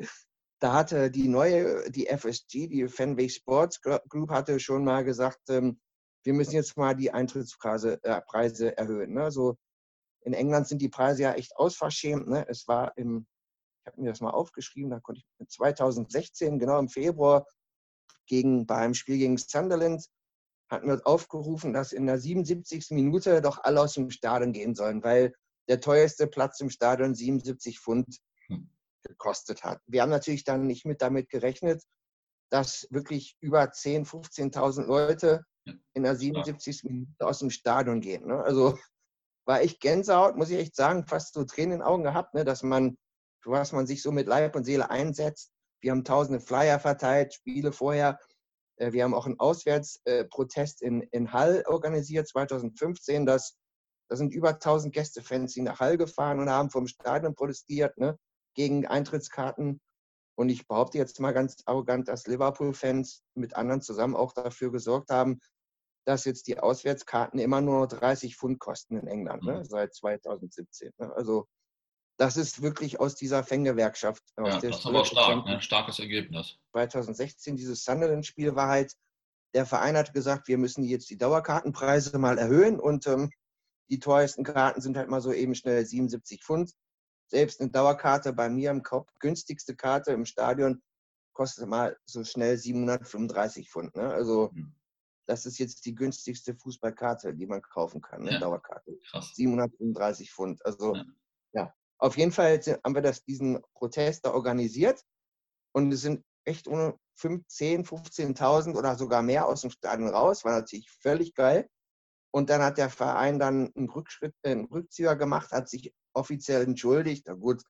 da hatte die neue, die FSG, die Fanbase Sports Group, hatte schon mal gesagt, ähm, wir müssen jetzt mal die Eintrittspreise äh, Preise erhöhen. Ne? Also in England sind die Preise ja echt ausverschämt. Ne? Es war im, ich habe mir das mal aufgeschrieben, da konnte ich 2016, genau im Februar, gegen, beim Spiel gegen Sunderland, hatten wir aufgerufen, dass in der 77. Minute doch alle aus dem Stadion gehen sollen, weil der teuerste Platz im Stadion 77 Pfund hm. gekostet hat. Wir haben natürlich dann nicht mit damit gerechnet, dass wirklich über 10.000, 15.000 Leute in der 77. Minute aus dem Stadion gehen. Ne? Also war ich Gänsehaut, muss ich echt sagen, fast so Tränen in den Augen gehabt, ne? dass man, was man sich so mit Leib und Seele einsetzt. Wir haben tausende Flyer verteilt, Spiele vorher wir haben auch einen Auswärtsprotest in, in Hall organisiert 2015. Das, da sind über 1000 Gästefans in nach Hall gefahren und haben vom Stadion protestiert ne, gegen Eintrittskarten. Und ich behaupte jetzt mal ganz arrogant, dass Liverpool-Fans mit anderen zusammen auch dafür gesorgt haben, dass jetzt die Auswärtskarten immer nur 30 Pfund kosten in England, ne, mhm. seit 2017. Ne. Also das ist wirklich aus dieser Fänggewerkschaft. Ja, das ist aber stark, ne? starkes Ergebnis. 2016, dieses Sunderland-Spiel war halt, der Verein hat gesagt, wir müssen jetzt die Dauerkartenpreise mal erhöhen und ähm, die teuersten Karten sind halt mal so eben schnell 77 Pfund. Selbst eine Dauerkarte bei mir im Kopf, günstigste Karte im Stadion, kostet mal so schnell 735 Pfund. Ne? Also mhm. das ist jetzt die günstigste Fußballkarte, die man kaufen kann, eine ja. Dauerkarte. Krass. 735 Pfund. Also ja. Auf jeden Fall haben wir das, diesen Protest da organisiert und es sind echt ohne 10, 15.000 oder sogar mehr aus dem Stadion raus. War natürlich völlig geil. Und dann hat der Verein dann einen, Rückschritt, äh, einen Rückzieher gemacht, hat sich offiziell entschuldigt. Na gut,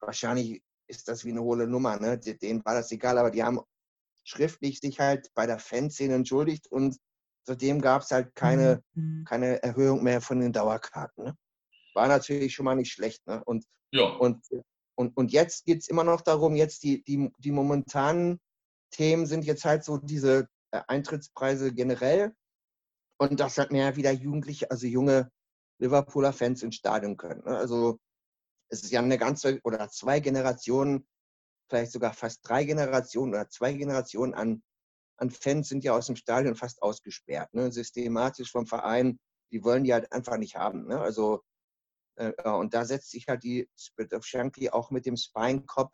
wahrscheinlich ist das wie eine hohle Nummer. Ne? Denen war das egal, aber die haben schriftlich sich halt bei der Fanszene entschuldigt und seitdem gab es halt keine, mhm. keine Erhöhung mehr von den Dauerkarten. Ne? War natürlich schon mal nicht schlecht. Ne? Und, ja. und, und, und jetzt geht es immer noch darum, jetzt die, die, die momentanen Themen sind jetzt halt so diese äh, Eintrittspreise generell und dass halt mehr wieder Jugendliche, also junge Liverpooler Fans ins Stadion können. Ne? Also es ist ja eine ganze oder zwei Generationen, vielleicht sogar fast drei Generationen oder zwei Generationen an, an Fans sind ja aus dem Stadion fast ausgesperrt. Ne? Systematisch vom Verein, die wollen die halt einfach nicht haben. Ne? Also und da setzt sich halt die Spirit of Shankly auch mit dem Spine Cop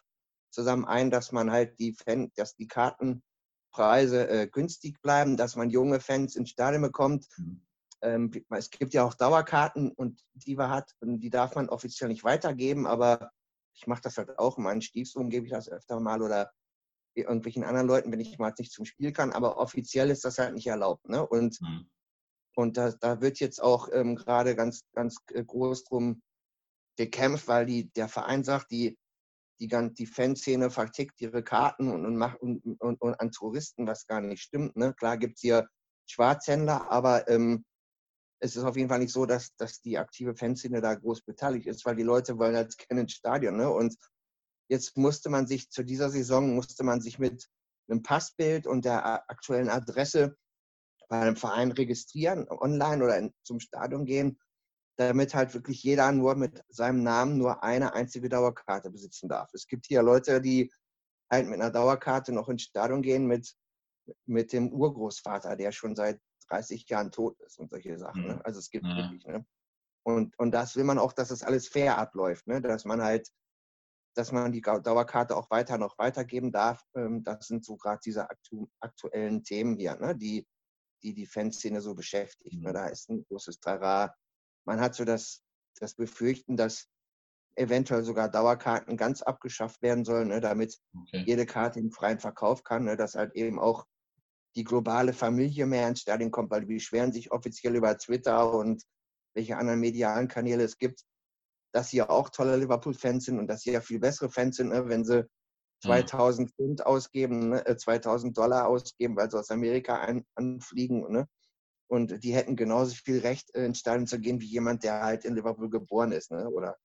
zusammen ein, dass man halt die Fan, dass die Kartenpreise äh, günstig bleiben, dass man junge Fans ins Stadion bekommt. Mhm. Ähm, es gibt ja auch Dauerkarten und die man hat, und die darf man offiziell nicht weitergeben, aber ich mache das halt auch. Meinen Stiefsohn gebe ich das öfter mal oder irgendwelchen anderen Leuten, wenn ich mal nicht zum Spiel kann, aber offiziell ist das halt nicht erlaubt. Ne? Und mhm. Und da, da wird jetzt auch ähm, gerade ganz, ganz äh, groß drum gekämpft, weil die, der Verein sagt, die, die, die Fanszene vertickt ihre Karten und, und macht und, und, und, an Touristen, was gar nicht stimmt. Ne? Klar gibt es hier Schwarzhändler, aber ähm, es ist auf jeden Fall nicht so, dass, dass die aktive Fanszene da groß beteiligt ist, weil die Leute wollen halt gerne ins Stadion. Ne? Und jetzt musste man sich zu dieser Saison, musste man sich mit einem Passbild und der aktuellen Adresse bei einem Verein registrieren, online oder in, zum Stadion gehen, damit halt wirklich jeder nur mit seinem Namen nur eine einzige Dauerkarte besitzen darf. Es gibt hier Leute, die halt mit einer Dauerkarte noch ins Stadion gehen mit, mit dem Urgroßvater, der schon seit 30 Jahren tot ist und solche Sachen. Ne? Mhm. Also es gibt ja. wirklich. Ne? Und, und das will man auch, dass das alles fair abläuft, ne? dass man halt, dass man die Dauerkarte auch weiter noch weitergeben darf. Ähm, das sind so gerade diese aktu aktuellen Themen hier, ne? die die die Fanszene so beschäftigt. Ne? Mhm. Da ist ein großes Trara. Man hat so das, das Befürchten, dass eventuell sogar Dauerkarten ganz abgeschafft werden sollen, ne? damit okay. jede Karte im freien Verkauf kann, ne? dass halt eben auch die globale Familie mehr ins Stadion kommt, weil die beschweren sich offiziell über Twitter und welche anderen medialen Kanäle es gibt, dass sie ja auch tolle Liverpool-Fans sind und dass sie ja viel bessere Fans sind, ne? wenn sie 2000 mhm. Pfund ausgeben, 2000 ne, Dollar ausgeben, weil sie aus Amerika ein, anfliegen. Ne? Und die hätten genauso viel Recht, ins Stadion zu gehen, wie jemand, der halt in Liverpool geboren ist. Ne? Oder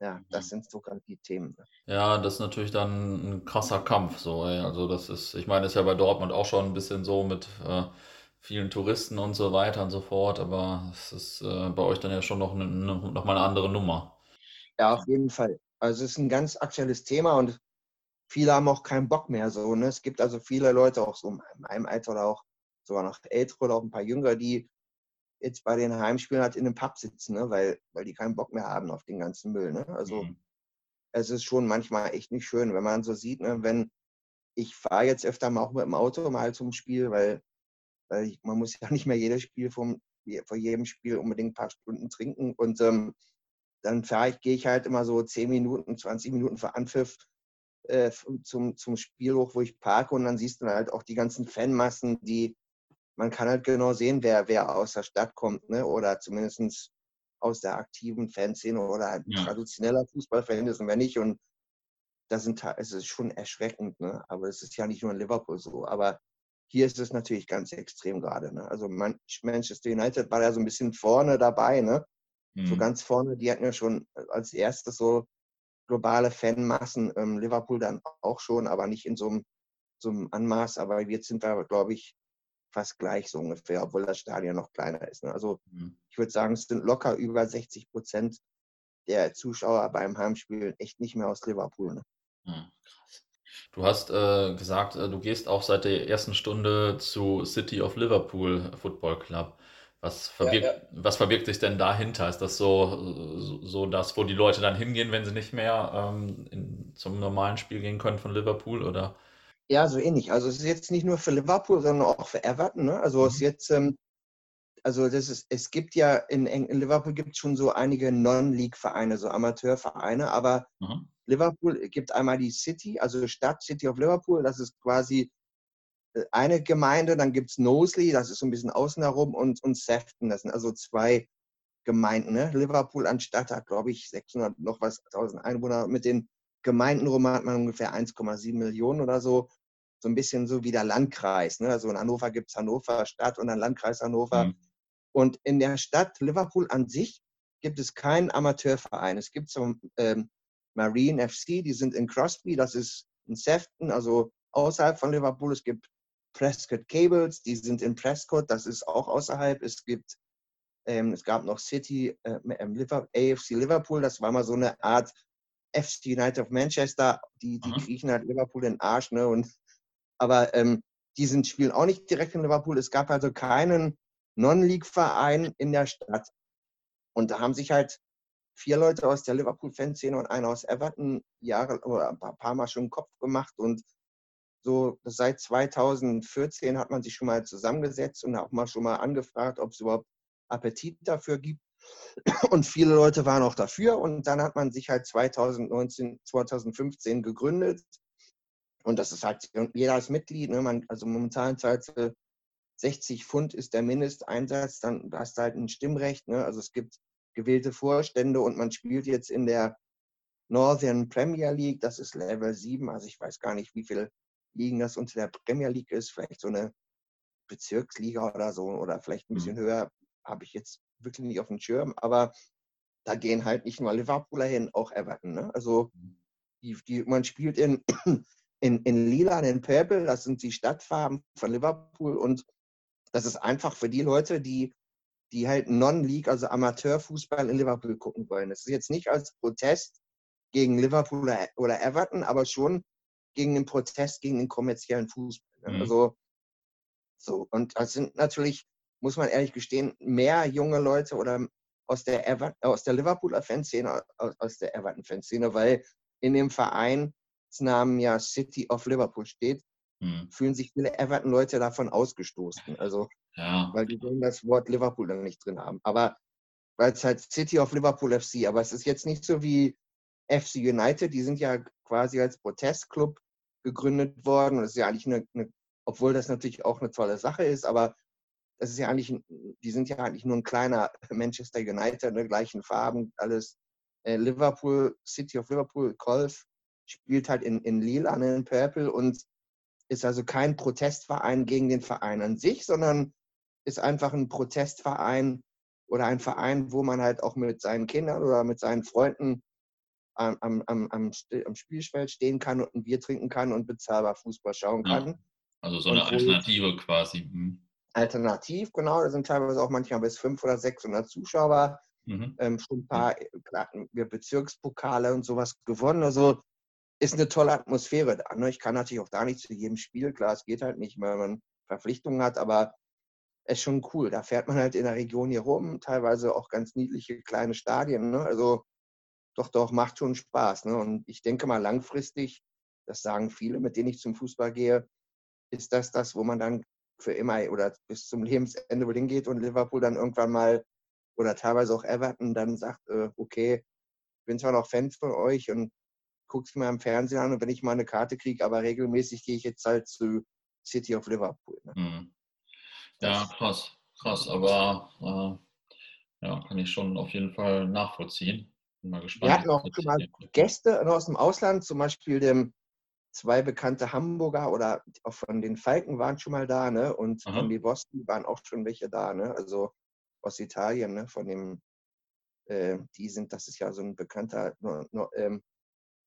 ja, das mhm. sind sogar die Themen. Ne? Ja, das ist natürlich dann ein krasser Kampf. So, also das ist, ich meine, ist ja bei Dortmund auch schon ein bisschen so mit äh, vielen Touristen und so weiter und so fort, aber es ist äh, bei euch dann ja schon noch, eine, noch mal eine andere Nummer. Ja, auf jeden Fall. Also es ist ein ganz aktuelles Thema und viele haben auch keinen Bock mehr. So, ne? Es gibt also viele Leute, auch so in meinem Alter oder auch sogar noch ältere oder auch ein paar Jüngere, die jetzt bei den Heimspielen halt in einem Pub sitzen, ne? weil, weil die keinen Bock mehr haben auf den ganzen Müll. Ne? Also mhm. es ist schon manchmal echt nicht schön, wenn man so sieht, ne? wenn ich fahre jetzt öfter mal auch mit dem Auto mal zum Spiel, weil, weil ich, man muss ja nicht mehr jedes Spiel vom, vor jedem Spiel unbedingt ein paar Stunden trinken und ähm, dann fahre ich, gehe ich halt immer so 10 Minuten, 20 Minuten vor Anpfiff äh, zum, zum Spiel hoch, wo ich parke und dann siehst du halt auch die ganzen Fanmassen, die man kann halt genau sehen, wer, wer aus der Stadt kommt, ne? oder zumindest aus der aktiven Fanszene oder halt ja. traditioneller Fußballfan ist und wer nicht. Und das sind, es ist schon erschreckend, ne? aber es ist ja nicht nur in Liverpool so. Aber hier ist es natürlich ganz extrem gerade. Ne? Also Manchester United war ja so ein bisschen vorne dabei, ne? Mhm. So ganz vorne, die hatten ja schon als erstes so globale Fanmassen, ähm, Liverpool dann auch schon, aber nicht in so einem, so einem Anmaß. Aber jetzt sind wir, glaube ich, fast gleich so ungefähr, obwohl das Stadion noch kleiner ist. Ne? Also mhm. ich würde sagen, es sind locker über 60 Prozent der Zuschauer beim Heimspiel echt nicht mehr aus Liverpool. Ne? Mhm. Du hast äh, gesagt, äh, du gehst auch seit der ersten Stunde zu City of Liverpool Football Club. Was verbirgt, ja, ja. was verbirgt sich denn dahinter? Ist das so, so das, wo die Leute dann hingehen, wenn sie nicht mehr ähm, in, zum normalen Spiel gehen können von Liverpool? Oder? Ja, so ähnlich. Also es ist jetzt nicht nur für Liverpool, sondern auch für Everton. Ne? Also mhm. es ist jetzt, ähm, also das ist, es gibt ja in, in Liverpool gibt es schon so einige Non-League-Vereine, so Amateurvereine, aber mhm. Liverpool gibt einmal die City, also Stadt City of Liverpool, das ist quasi eine Gemeinde, dann gibt es Knowsley, das ist so ein bisschen außen herum, und, und Sefton, das sind also zwei Gemeinden. Ne? Liverpool anstatt hat, glaube ich, 600 noch was, 1000 Einwohner. Mit den Gemeinden rum hat man ungefähr 1,7 Millionen oder so. So ein bisschen so wie der Landkreis. Ne? Also in Hannover gibt es Hannover Stadt und dann Landkreis Hannover. Mhm. Und in der Stadt Liverpool an sich gibt es keinen Amateurverein. Es gibt so ähm, Marine FC, die sind in Crosby, das ist in Sefton, also außerhalb von Liverpool. Es gibt Prescott Cables, die sind in Prescott, das ist auch außerhalb. Es gibt, ähm, es gab noch City, äh, AFC Liverpool, das war mal so eine Art FC United of Manchester, die, die kriechen halt Liverpool in den Arsch, ne? Und, aber ähm, die sind, spielen auch nicht direkt in Liverpool. Es gab also keinen Non-League-Verein in der Stadt. Und da haben sich halt vier Leute aus der Liverpool-Fanszene und einer aus Everton Jahre oder ein paar, Mal schon einen Kopf gemacht und so seit 2014 hat man sich schon mal zusammengesetzt und auch mal schon mal angefragt, ob es überhaupt Appetit dafür gibt. Und viele Leute waren auch dafür. Und dann hat man sich halt 2019, 2015 gegründet. Und das ist halt, jeder als Mitglied, ne, man, also momentan zahlt 60 Pfund ist der Mindesteinsatz, dann hast du halt ein Stimmrecht. Ne? Also es gibt gewählte Vorstände und man spielt jetzt in der Northern Premier League, das ist Level 7, also ich weiß gar nicht, wie viele Ligen das unter der Premier League ist, vielleicht so eine Bezirksliga oder so oder vielleicht ein bisschen mhm. höher, habe ich jetzt wirklich nicht auf dem Schirm, aber da gehen halt nicht nur Liverpooler hin, auch Everton. Ne? Also mhm. die, die, man spielt in, in, in Lila, in Purple, das sind die Stadtfarben von Liverpool und das ist einfach für die Leute, die, die halt Non-League, also Amateurfußball in Liverpool gucken wollen. Das ist jetzt nicht als Protest gegen Liverpool oder Everton, aber schon gegen den Protest gegen den kommerziellen Fußball. Ne? Mhm. Also so, und das sind natürlich, muss man ehrlich gestehen, mehr junge Leute oder aus der, Ever aus der Liverpooler Fanszene, aus der Everton-Fanszene, weil in dem Vereinsnamen ja City of Liverpool steht, mhm. fühlen sich viele Everton-Leute davon ausgestoßen. Also, ja. weil die wollen das Wort Liverpool dann nicht drin haben. Aber weil es halt City of Liverpool FC, aber es ist jetzt nicht so wie FC United, die sind ja quasi als Protestclub gegründet worden. Und das ist ja eigentlich eine, eine, obwohl das natürlich auch eine tolle Sache ist, aber das ist ja eigentlich, die sind ja eigentlich nur ein kleiner Manchester United, ne, gleichen Farben, alles. Äh, Liverpool, City of Liverpool, Golf spielt halt in, in lila, ne, in Purple und ist also kein Protestverein gegen den Verein an sich, sondern ist einfach ein Protestverein oder ein Verein, wo man halt auch mit seinen Kindern oder mit seinen Freunden am, am, am, am Spielfeld stehen kann und ein Bier trinken kann und bezahlbar Fußball schauen kann. Ja, also so eine und Alternative quasi. Mhm. Alternativ, genau. Da sind teilweise auch manchmal bis 500 oder 600 Zuschauer. Mhm. Ähm, schon ein paar äh, Bezirkspokale und sowas gewonnen. Also ist eine tolle Atmosphäre da. Ne? Ich kann natürlich auch da nicht zu jedem Spiel, klar, es geht halt nicht, weil man Verpflichtungen hat, aber es ist schon cool. Da fährt man halt in der Region hier rum, teilweise auch ganz niedliche kleine Stadien. Ne? Also doch, doch, macht schon Spaß. Ne? Und ich denke mal langfristig, das sagen viele, mit denen ich zum Fußball gehe, ist das das, wo man dann für immer oder bis zum Lebensende wohl hingeht und Liverpool dann irgendwann mal oder teilweise auch Everton dann sagt, äh, okay, ich bin zwar noch Fan von euch und guck's mir am Fernsehen an und wenn ich mal eine Karte kriege, aber regelmäßig gehe ich jetzt halt zu City of Liverpool. Ne? Mhm. Ja, krass, krass, aber äh, ja, kann ich schon auf jeden Fall nachvollziehen. Bin mal gespannt. Wir hatten auch schon mal Gäste aus dem Ausland, zum Beispiel dem zwei bekannte Hamburger oder auch von den Falken waren schon mal da, ne? Und Aha. von den Boston waren auch schon welche da, ne? Also aus Italien, ne? Von dem, äh, die sind, das ist ja so ein bekannter, no, no, ähm,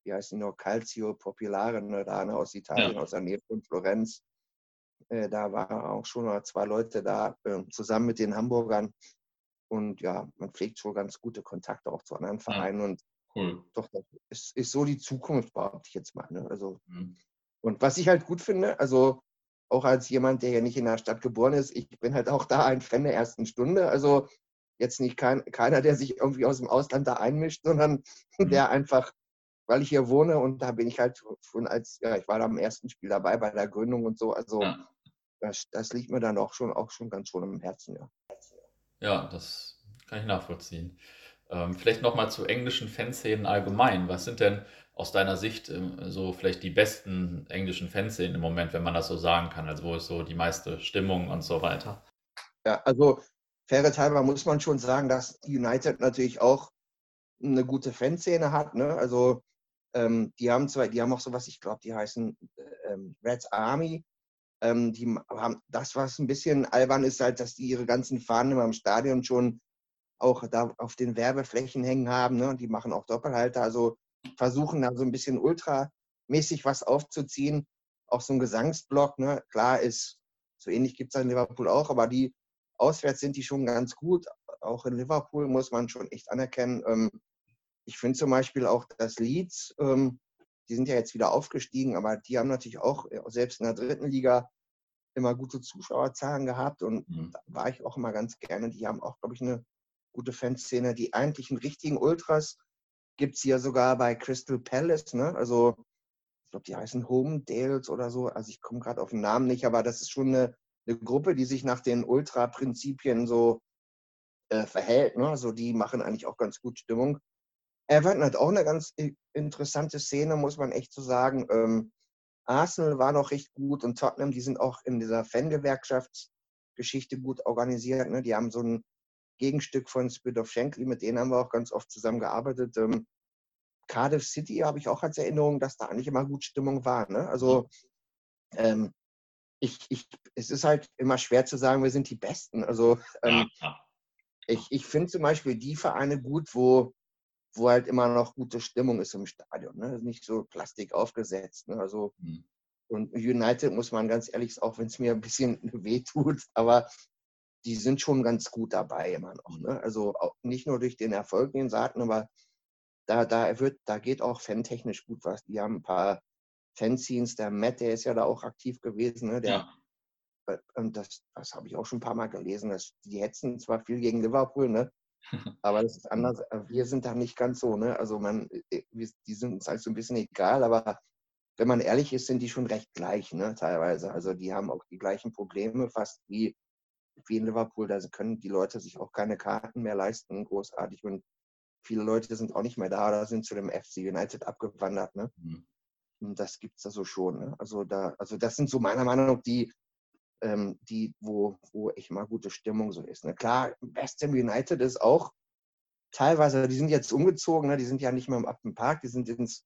wie heißt die noch, Calcio Popolare, ne? Da, ne? Aus Italien, ja. aus der Nähe von Florenz. Äh, da waren auch schon mal zwei Leute da, äh, zusammen mit den Hamburgern. Und ja, man pflegt schon ganz gute Kontakte auch zu anderen Vereinen. Ja. Und Cool. Doch, das ist, ist so die Zukunft, behaupte ich jetzt mal. Ne? Also, mhm. Und was ich halt gut finde, also auch als jemand, der ja nicht in der Stadt geboren ist, ich bin halt auch da ein Fan der ersten Stunde. Also jetzt nicht kein, keiner, der sich irgendwie aus dem Ausland da einmischt, sondern mhm. der einfach, weil ich hier wohne und da bin ich halt schon als, ja, ich war da am ersten Spiel dabei bei der Gründung und so. Also ja. das, das liegt mir dann auch schon, auch schon ganz schon im Herzen, ja. Ja, das kann ich nachvollziehen. Ähm, vielleicht nochmal zu englischen Fanszenen allgemein. Was sind denn aus deiner Sicht ähm, so vielleicht die besten englischen Fanszenen im Moment, wenn man das so sagen kann? Also wo ist so die meiste Stimmung und so weiter? Ja, also faire halber muss man schon sagen, dass United natürlich auch eine gute Fanszene hat. Ne? Also ähm, die haben zwar, die haben auch sowas, ich glaube, die heißen äh, ähm, Reds Army. Ähm, die haben das, was ein bisschen albern ist, halt, dass die ihre ganzen Fahnen immer im Stadion schon auch da auf den Werbeflächen hängen haben. Ne? Die machen auch Doppelhalter, also versuchen da so ein bisschen ultramäßig was aufzuziehen. Auch so ein Gesangsblock, ne? klar ist, so ähnlich gibt es in Liverpool auch, aber die auswärts sind die schon ganz gut. Auch in Liverpool muss man schon echt anerkennen. Ähm, ich finde zum Beispiel auch das Leeds, ähm, die sind ja jetzt wieder aufgestiegen, aber die haben natürlich auch äh, selbst in der dritten Liga immer gute Zuschauerzahlen gehabt und mhm. da war ich auch immer ganz gerne. Die haben auch, glaube ich, eine gute Fanszene. Die eigentlichen richtigen Ultras gibt es ja sogar bei Crystal Palace. Ne? Also, ich glaube, die heißen Home Dales oder so. Also, ich komme gerade auf den Namen nicht, aber das ist schon eine, eine Gruppe, die sich nach den Ultra-Prinzipien so äh, verhält. Ne? Also, die machen eigentlich auch ganz gut Stimmung. Everton hat auch eine ganz interessante Szene, muss man echt so sagen. Ähm, Arsenal war noch recht gut und Tottenham, die sind auch in dieser Fangewerkschaftsgeschichte gut organisiert. Ne? Die haben so ein Gegenstück von Spirit of Shankly, mit denen haben wir auch ganz oft zusammengearbeitet. Ähm, Cardiff City habe ich auch als Erinnerung, dass da eigentlich immer gut Stimmung war. Ne? Also ähm, ich, ich, es ist halt immer schwer zu sagen, wir sind die Besten. Also ähm, ich, ich finde zum Beispiel die Vereine gut, wo, wo halt immer noch gute Stimmung ist im Stadion. Ne? Nicht so Plastik aufgesetzt. Ne? Also, mhm. Und United muss man ganz ehrlich sagen, auch wenn es mir ein bisschen weh tut, aber die sind schon ganz gut dabei immer noch. Ne? Also nicht nur durch den Erfolg, den sie hatten, aber da, da, wird, da geht auch fantechnisch gut was. Die haben ein paar Fanzines, der Matt, der ist ja da auch aktiv gewesen. Ne? Der, ja. Äh, und das, das habe ich auch schon ein paar Mal gelesen. Dass die hetzen zwar viel gegen Liverpool, ne? aber das ist anders. Wir sind da nicht ganz so. Ne? Also man, äh, die sind uns halt so ein bisschen egal, aber wenn man ehrlich ist, sind die schon recht gleich, ne? teilweise. Also die haben auch die gleichen Probleme fast wie wie in Liverpool, da können die Leute sich auch keine Karten mehr leisten, großartig. Und viele Leute sind auch nicht mehr da oder sind zu dem FC United abgewandert. Ne? Mhm. Das gibt es da so schon. Ne? Also, da, also das sind so meiner Meinung nach die, ähm, die wo, wo echt mal gute Stimmung so ist. Ne? Klar, West Ham United ist auch teilweise, die sind jetzt umgezogen, ne? die sind ja nicht mehr im Upton Park, die sind ins,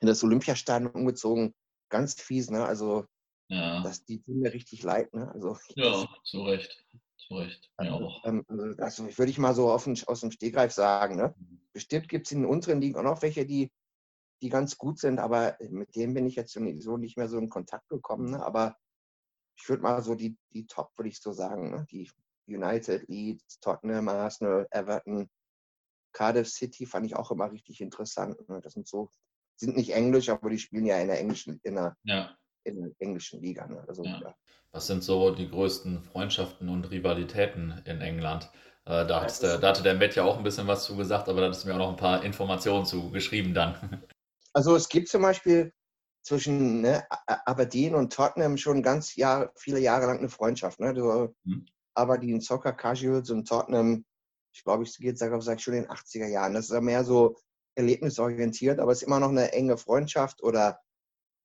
in das Olympiastadion umgezogen. Ganz fies, ne? Also ja. Das, die tun mir richtig leid. Ne? Also, ja, zu Recht. Zu Recht. Mir also, auch. Ähm, also, das würde ich mal so auf, aus dem Stegreif sagen. Ne? Bestimmt gibt es in den unteren Ligen auch noch welche, die, die ganz gut sind, aber mit denen bin ich jetzt so nicht mehr so in Kontakt gekommen. Ne? Aber ich würde mal so die, die Top, würde ich so sagen, ne? die United, Leeds, Tottenham, Arsenal, Everton, Cardiff City fand ich auch immer richtig interessant. Ne? Das sind so, sind nicht englisch, aber die spielen ja in der englischen, in der, ja in der englischen Liga. Ne? Also, ja. Ja. Was sind so die größten Freundschaften und Rivalitäten in England? Äh, da, der, da, hatte der Matt ja auch ein bisschen was zu gesagt, aber da hast du mir auch noch ein paar Informationen zu geschrieben dann. Also es gibt zum Beispiel zwischen ne, Aberdeen und Tottenham schon ganz Jahr, viele Jahre lang eine Freundschaft. Ne? Du, hm. Aberdeen Soccer Casuals und Tottenham, ich glaube, ich gehe jetzt sag, schon in den 80er Jahren. Das ist ja mehr so erlebnisorientiert, aber es ist immer noch eine enge Freundschaft oder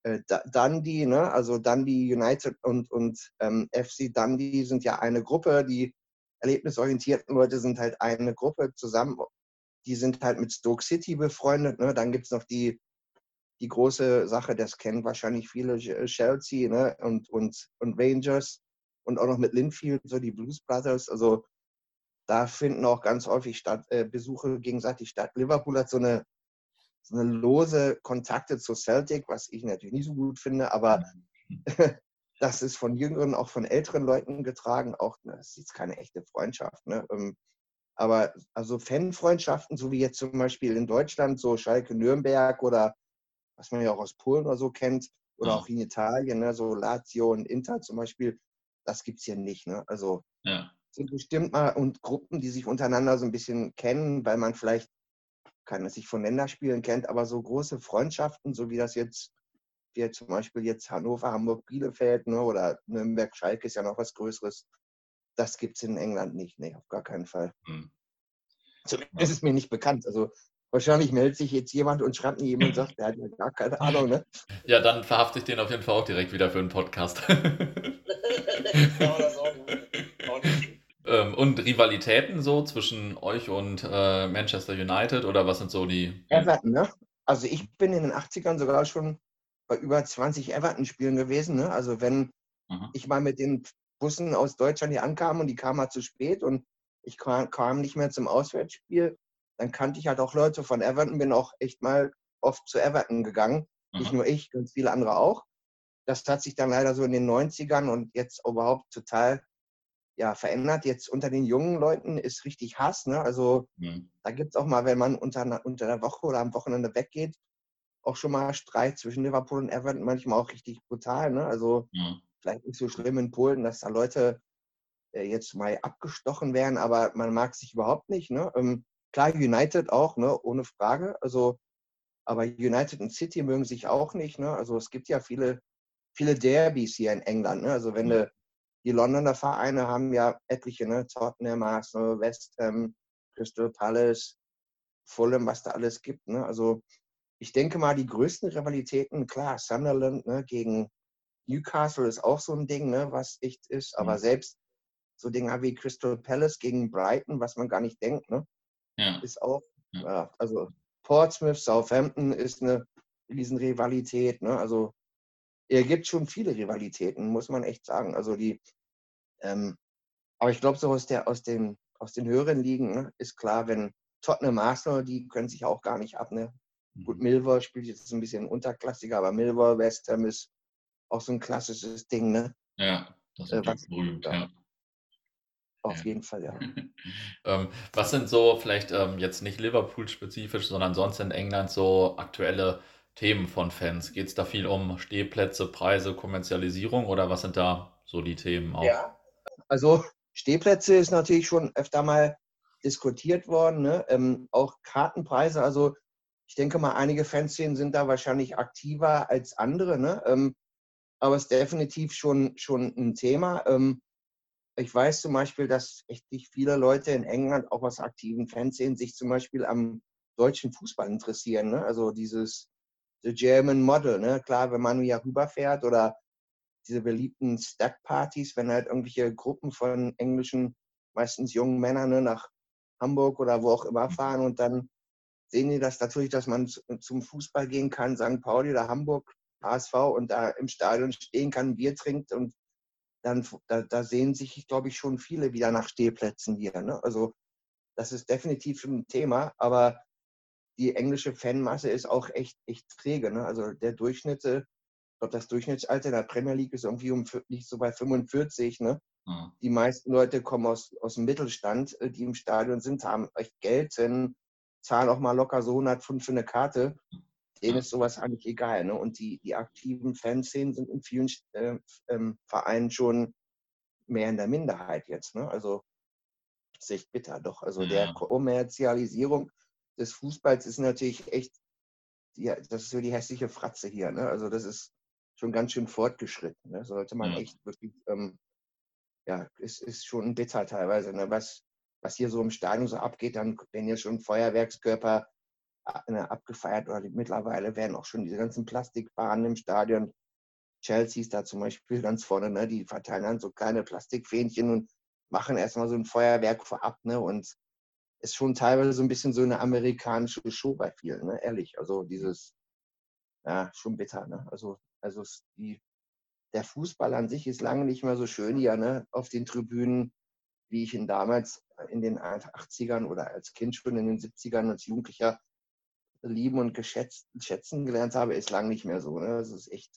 äh, Dundee, ne? also Dundee United und, und ähm, FC Dundee sind ja eine Gruppe, die erlebnisorientierten Leute sind halt eine Gruppe zusammen. Die sind halt mit Stoke City befreundet. Ne? Dann gibt es noch die, die große Sache, das kennen wahrscheinlich viele Chelsea ne? und, und, und Rangers und auch noch mit Linfield, so die Blues Brothers. Also da finden auch ganz häufig statt, äh, Besuche gegenseitig statt. Liverpool hat so eine, so eine lose Kontakte zu Celtic, was ich natürlich nicht so gut finde, aber das ist von jüngeren, auch von älteren Leuten getragen. Auch ne, das ist jetzt keine echte Freundschaft. Ne? Ähm, aber also Fanfreundschaften, so wie jetzt zum Beispiel in Deutschland, so Schalke Nürnberg oder was man ja auch aus Polen oder so kennt, oder auch in Italien, ne, so Lazio und Inter zum Beispiel, das gibt es hier nicht. Ne? Also ja. sind bestimmt mal und Gruppen, die sich untereinander so ein bisschen kennen, weil man vielleicht kann es sich von Länderspielen kennt, aber so große Freundschaften, so wie das jetzt, wie zum Beispiel jetzt Hannover, Hamburg, Bielefeld ne, oder Nürnberg, Schalke ist ja noch was Größeres. Das gibt es in England nicht, nee, auf gar keinen Fall. Hm. Zumindest ist es mir nicht bekannt. Also Wahrscheinlich meldet sich jetzt jemand und schreibt mir jemand und sagt, der hat ja gar keine Ahnung. Ne? Ja, dann verhafte ich den auf jeden Fall auch direkt wieder für einen Podcast. ähm, und Rivalitäten so zwischen euch und äh, Manchester United oder was sind so die. Everton, ne? Also ich bin in den 80ern sogar schon bei über 20 Everton-Spielen gewesen. Ne? Also wenn mhm. ich mal mit den Bussen aus Deutschland hier ankam und die kamen mal zu spät und ich kam, kam nicht mehr zum Auswärtsspiel, dann kannte ich halt auch Leute von Everton, bin auch echt mal oft zu Everton gegangen. Mhm. Nicht nur ich, ganz viele andere auch. Das hat sich dann leider so in den 90ern und jetzt überhaupt total ja, verändert. Jetzt unter den jungen Leuten ist richtig Hass. Ne? Also mhm. da gibt es auch mal, wenn man unter, unter der Woche oder am Wochenende weggeht, auch schon mal Streit zwischen Liverpool und Everton, manchmal auch richtig brutal. Ne? Also mhm. vielleicht nicht so schlimm in Polen, dass da Leute äh, jetzt mal abgestochen werden, aber man mag sich überhaupt nicht. Ne? Ähm, Klar, United auch, ne, ohne Frage. Also, aber United und City mögen sich auch nicht. Ne? Also es gibt ja viele, viele Derbys hier in England. Ne? Also wenn du, die Londoner Vereine haben ja etliche, ne? Tottenham, Arsenal, West Ham, Crystal Palace, Fulham, was da alles gibt. Ne? Also ich denke mal, die größten Rivalitäten, klar, Sunderland ne, gegen Newcastle ist auch so ein Ding, ne, was echt ist. Aber mhm. selbst so Dinge wie Crystal Palace gegen Brighton, was man gar nicht denkt, ne? Ja. Ist auch, ja. also Portsmouth, Southampton ist eine Riesenrivalität. Ne? Also er gibt schon viele Rivalitäten, muss man echt sagen. Also die, ähm, aber ich glaube, so aus, der, aus, den, aus den höheren Ligen ne, ist klar, wenn Tottenham Arsenal, die können sich auch gar nicht ab. Ne? Mhm. Gut, Millwall spielt jetzt ein bisschen unterklassiger, aber Millwall, West Ham ist auch so ein klassisches Ding. Ne? Ja, das ist äh, berühmt, ja. Auf ja. jeden Fall, ja. ähm, was sind so, vielleicht ähm, jetzt nicht Liverpool-spezifisch, sondern sonst in England so aktuelle Themen von Fans? Geht es da viel um Stehplätze, Preise, Kommerzialisierung oder was sind da so die Themen auch? Ja, also Stehplätze ist natürlich schon öfter mal diskutiert worden, ne? ähm, auch Kartenpreise. Also ich denke mal, einige Fanszenen sind da wahrscheinlich aktiver als andere, ne? Ähm, aber es ist definitiv schon, schon ein Thema. Ähm, ich weiß zum Beispiel, dass echt viele Leute in England auch aus aktiven Fernsehen sich zum Beispiel am deutschen Fußball interessieren. Ne? Also dieses The German Model. Ne? Klar, wenn man ja rüberfährt oder diese beliebten Stack-Partys, wenn halt irgendwelche Gruppen von englischen, meistens jungen Männern ne, nach Hamburg oder wo auch immer fahren und dann sehen die das natürlich, dass man zum Fußball gehen kann, St. Pauli oder Hamburg, HSV und da im Stadion stehen kann, Bier trinkt und dann da, da sehen sich, glaube ich, schon viele wieder nach Stehplätzen hier. Ne? Also das ist definitiv ein Thema, aber die englische Fanmasse ist auch echt, echt träge. Ne? Also der Durchschnitt, ich glaube, das Durchschnittsalter der Premier League ist irgendwie um nicht so bei 45. Ne? Mhm. Die meisten Leute kommen aus, aus dem Mittelstand, äh, die im Stadion sind, haben echt Geld, sind, zahlen auch mal locker so 105 für eine Karte denen ist sowas eigentlich egal. Ne? Und die, die aktiven Fanszenen sind in vielen äh, ähm, Vereinen schon mehr in der Minderheit jetzt. Ne? Also echt bitter doch. Also ja. der Kommerzialisierung des Fußballs ist natürlich echt, ja, das ist so die hässliche Fratze hier. Ne? Also das ist schon ganz schön fortgeschritten. Ne? Sollte man ja. echt wirklich, ähm, ja, es ist schon bitter teilweise, ne? was, was hier so im Stadion so abgeht, dann wenn hier schon Feuerwerkskörper abgefeiert oder mittlerweile werden auch schon diese ganzen Plastikbahnen im Stadion. Chelsea ist da zum Beispiel ganz vorne, ne? die verteilen dann so kleine Plastikfähnchen und machen erstmal so ein Feuerwerk vorab. Ne? Und ist schon teilweise so ein bisschen so eine amerikanische Show bei vielen, ne? ehrlich. Also dieses, ja, schon bitter. Ne? Also, also die, der Fußball an sich ist lange nicht mehr so schön hier ne? auf den Tribünen, wie ich ihn damals in den 80ern oder als Kind schon in den 70ern als Jugendlicher lieben und geschätzt, schätzen gelernt habe, ist lang nicht mehr so. Ne? Das ist echt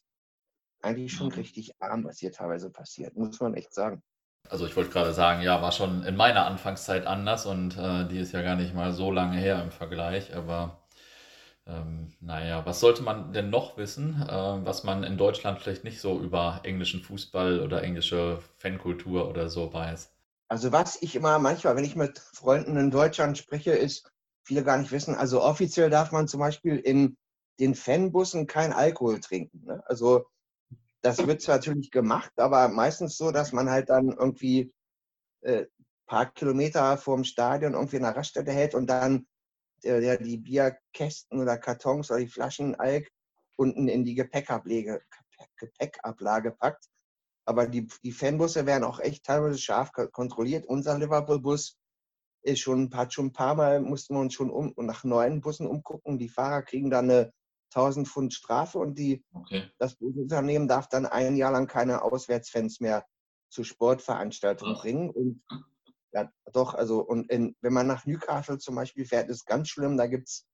eigentlich schon mhm. richtig arm, was hier teilweise passiert, muss man echt sagen. Also ich wollte gerade sagen, ja, war schon in meiner Anfangszeit anders und äh, die ist ja gar nicht mal so lange her im Vergleich, aber ähm, naja, was sollte man denn noch wissen, äh, was man in Deutschland vielleicht nicht so über englischen Fußball oder englische Fankultur oder so weiß? Also was ich immer manchmal, wenn ich mit Freunden in Deutschland spreche, ist, viele gar nicht wissen, also offiziell darf man zum Beispiel in den Fanbussen kein Alkohol trinken. Ne? Also das wird zwar natürlich gemacht, aber meistens so, dass man halt dann irgendwie äh, paar Kilometer vorm Stadion irgendwie in einer Raststätte hält und dann äh, die Bierkästen oder Kartons oder die Flaschen Alk unten in die Gepäckablage, Gepäckablage packt. Aber die, die Fanbusse werden auch echt teilweise scharf kontrolliert. Unser Liverpool-Bus schon, hat schon ein paar Mal, mussten wir uns schon um, nach neuen Bussen umgucken. Die Fahrer kriegen dann eine 1000 Pfund Strafe und die, okay. das Busunternehmen darf dann ein Jahr lang keine Auswärtsfans mehr zu Sportveranstaltungen Ach. bringen. Und ja, doch, also, und in, wenn man nach Newcastle zum Beispiel fährt, ist ganz schlimm. Da gibt es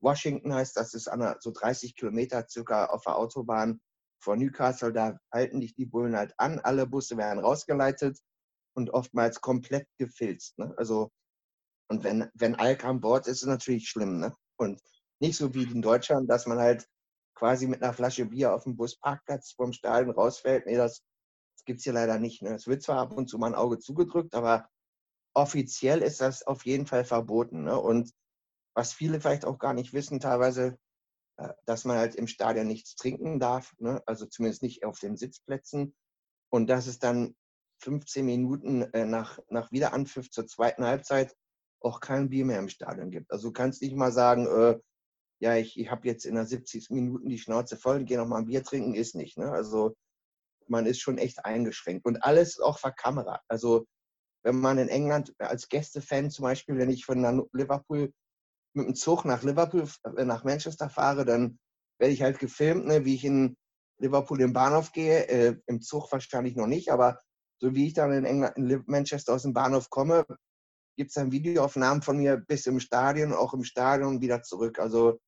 Washington, heißt das, ist an so 30 Kilometer circa auf der Autobahn vor Newcastle. Da halten dich die Bullen halt an. Alle Busse werden rausgeleitet und oftmals komplett gefilzt. Ne? Also, und wenn, wenn Alk an Bord ist, ist es natürlich schlimm. Ne? Und nicht so wie in Deutschland, dass man halt quasi mit einer Flasche Bier auf dem Busparkplatz vom Stadion rausfällt. Nee, das, das gibt es hier leider nicht. Ne? Es wird zwar ab und zu mal ein Auge zugedrückt, aber offiziell ist das auf jeden Fall verboten. Ne? Und was viele vielleicht auch gar nicht wissen, teilweise, äh, dass man halt im Stadion nichts trinken darf, ne? also zumindest nicht auf den Sitzplätzen. Und dass es dann 15 Minuten äh, nach, nach Wiederanpfiff zur zweiten Halbzeit auch kein Bier mehr im Stadion gibt. Also du kannst nicht mal sagen, äh, ja, ich, ich habe jetzt in der 70. Minuten die Schnauze voll, gehe noch mal ein Bier trinken, ist nicht. Ne? Also man ist schon echt eingeschränkt. Und alles auch verkamerat. Also wenn man in England als Gästefan zum Beispiel, wenn ich von Liverpool mit dem Zug nach Liverpool, äh, nach Manchester fahre, dann werde ich halt gefilmt, ne, wie ich in Liverpool im Bahnhof gehe. Äh, Im Zug wahrscheinlich noch nicht, aber so wie ich dann in England, in Manchester aus dem Bahnhof komme, gibt es dann Videoaufnahmen von mir bis im Stadion, auch im Stadion wieder zurück. Also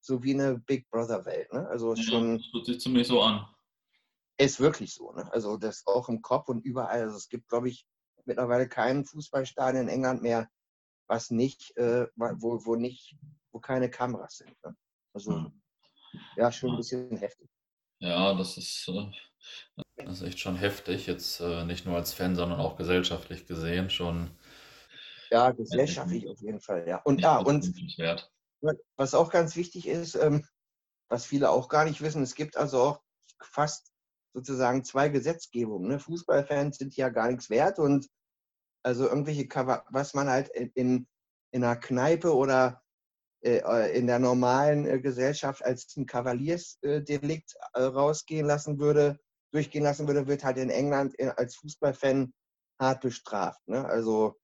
so wie eine Big Brother Welt. Ne? Also ja, schon. Das hört sich ziemlich so an. Ist wirklich so. Ne? Also das auch im Kopf und überall. Also es gibt, glaube ich, mittlerweile kein Fußballstadion in England mehr, was nicht, äh, wo, wo nicht, wo keine Kameras sind. Ne? Also hm. ja, schon ein bisschen heftig. Ja, das ist, äh, das ist echt schon heftig. Jetzt äh, nicht nur als Fan, sondern auch gesellschaftlich gesehen schon. Ja, gesellschaftlich auf jeden Fall, ja. Und ja, und was auch ganz wichtig ist, ähm, was viele auch gar nicht wissen, es gibt also auch fast sozusagen zwei Gesetzgebungen. Ne? Fußballfans sind ja gar nichts wert und also irgendwelche, was man halt in, in einer Kneipe oder äh, in der normalen äh, Gesellschaft als ein Kavaliersdelikt äh, rausgehen lassen würde, durchgehen lassen würde, wird halt in England als Fußballfan hart bestraft. Ne? Also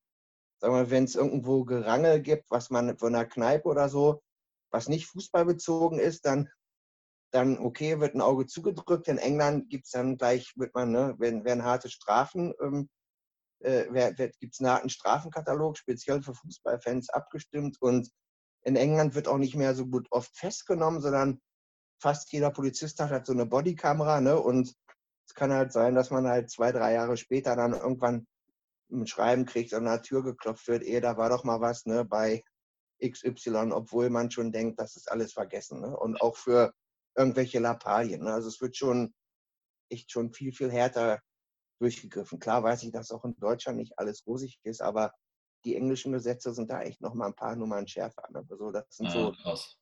sagen wir, wenn es irgendwo Gerangel gibt, was man von einer Kneipe oder so, was nicht fußballbezogen ist, dann, dann okay, wird ein Auge zugedrückt. In England gibt es dann gleich, wird man, ne, werden, werden harte Strafen, ähm, äh, gibt es einen harten Strafenkatalog, speziell für Fußballfans abgestimmt. Und in England wird auch nicht mehr so gut oft festgenommen, sondern fast jeder Polizist hat halt so eine Bodykamera, ne? Und es kann halt sein, dass man halt zwei, drei Jahre später dann irgendwann ein Schreiben kriegt, an der Tür geklopft wird, eh, da war doch mal was, ne, bei XY, obwohl man schon denkt, das ist alles vergessen. Ne? Und auch für irgendwelche Lappalien. Ne? Also es wird schon echt schon viel, viel härter durchgegriffen. Klar weiß ich, dass auch in Deutschland nicht alles rosig ist, aber die englischen Gesetze sind da echt noch mal ein paar Nummern schärfer. Ne? Also das sind so. Krass.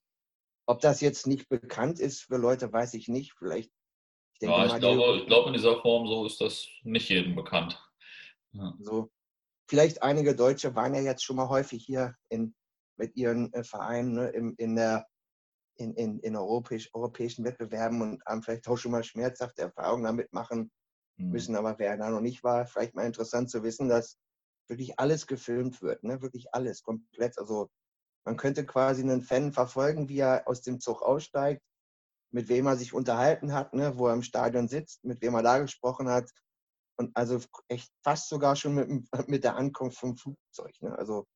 Ob das jetzt nicht bekannt ist für Leute, weiß ich nicht. Vielleicht. Ich denke ja, ich, mal, glaube, ich glaube, in dieser Form so ist das nicht jedem bekannt. Ja. So, vielleicht einige Deutsche waren ja jetzt schon mal häufig hier in, mit ihren äh, Vereinen ne, in, in, der, in, in, in europäisch, europäischen Wettbewerben und haben vielleicht auch schon mal schmerzhafte Erfahrungen damit machen mhm. müssen. Aber wer da noch nicht war, vielleicht mal interessant zu wissen, dass wirklich alles gefilmt wird. Ne? Wirklich alles, komplett. Also man könnte quasi einen Fan verfolgen, wie er aus dem Zug aussteigt, mit wem er sich unterhalten hat, ne, wo er im Stadion sitzt, mit wem er da gesprochen hat. Und also echt fast sogar schon mit, mit der Ankunft vom Flugzeug. Ne? Also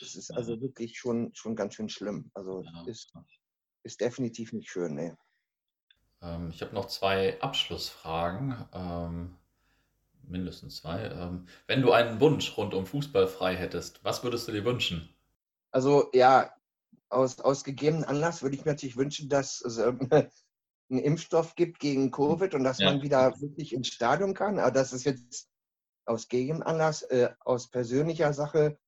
es ist also wirklich schon, schon ganz schön schlimm. Also ja. ist, ist definitiv nicht schön. Ne? Ähm, ich habe noch zwei Abschlussfragen. Ähm, mindestens zwei. Ähm, wenn du einen Wunsch rund um Fußball frei hättest, was würdest du dir wünschen? Also ja, aus, aus gegebenen Anlass würde ich mir natürlich wünschen, dass ähm, einen Impfstoff gibt gegen Covid und dass ja. man wieder wirklich ins Stadion kann. Aber das ist jetzt aus gegebenem Anlass, äh, aus persönlicher Sache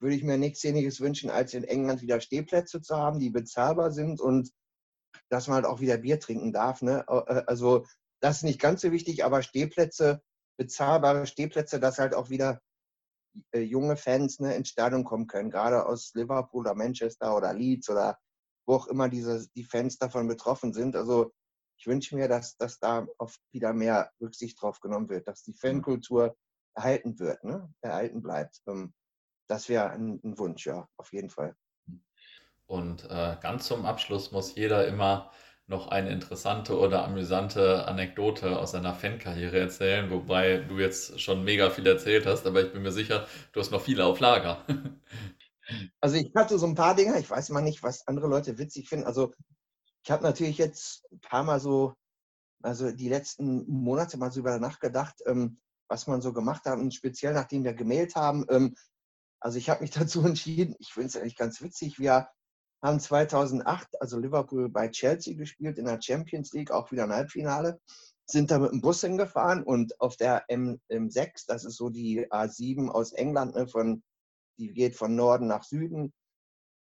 würde ich mir nichts Ähnliches wünschen, als in England wieder Stehplätze zu haben, die bezahlbar sind und dass man halt auch wieder Bier trinken darf. Ne? Äh, also das ist nicht ganz so wichtig, aber Stehplätze, bezahlbare Stehplätze, dass halt auch wieder äh, junge Fans ne, ins Stadion kommen können, gerade aus Liverpool oder Manchester oder Leeds oder wo auch immer diese, die Fans davon betroffen sind. Also ich wünsche mir, dass, dass da oft wieder mehr Rücksicht drauf genommen wird, dass die Fankultur erhalten wird, ne? erhalten bleibt. Ähm, das wäre ein, ein, Wunsch, ja, auf jeden Fall. Und äh, ganz zum Abschluss muss jeder immer noch eine interessante oder amüsante Anekdote aus seiner Fankarriere erzählen, wobei du jetzt schon mega viel erzählt hast, aber ich bin mir sicher, du hast noch viele auf Lager. Also ich hatte so ein paar Dinge, ich weiß mal nicht, was andere Leute witzig finden. Also ich habe natürlich jetzt ein paar Mal so, also die letzten Monate mal so über nachgedacht, ähm, was man so gemacht hat und speziell nachdem wir gemailt haben. Ähm, also ich habe mich dazu entschieden, ich finde es eigentlich ganz witzig, wir haben 2008, also Liverpool bei Chelsea gespielt in der Champions League, auch wieder ein Halbfinale, sind da mit dem Bus hingefahren und auf der M, M6, das ist so die A7 aus England, ne, von, die geht von Norden nach Süden.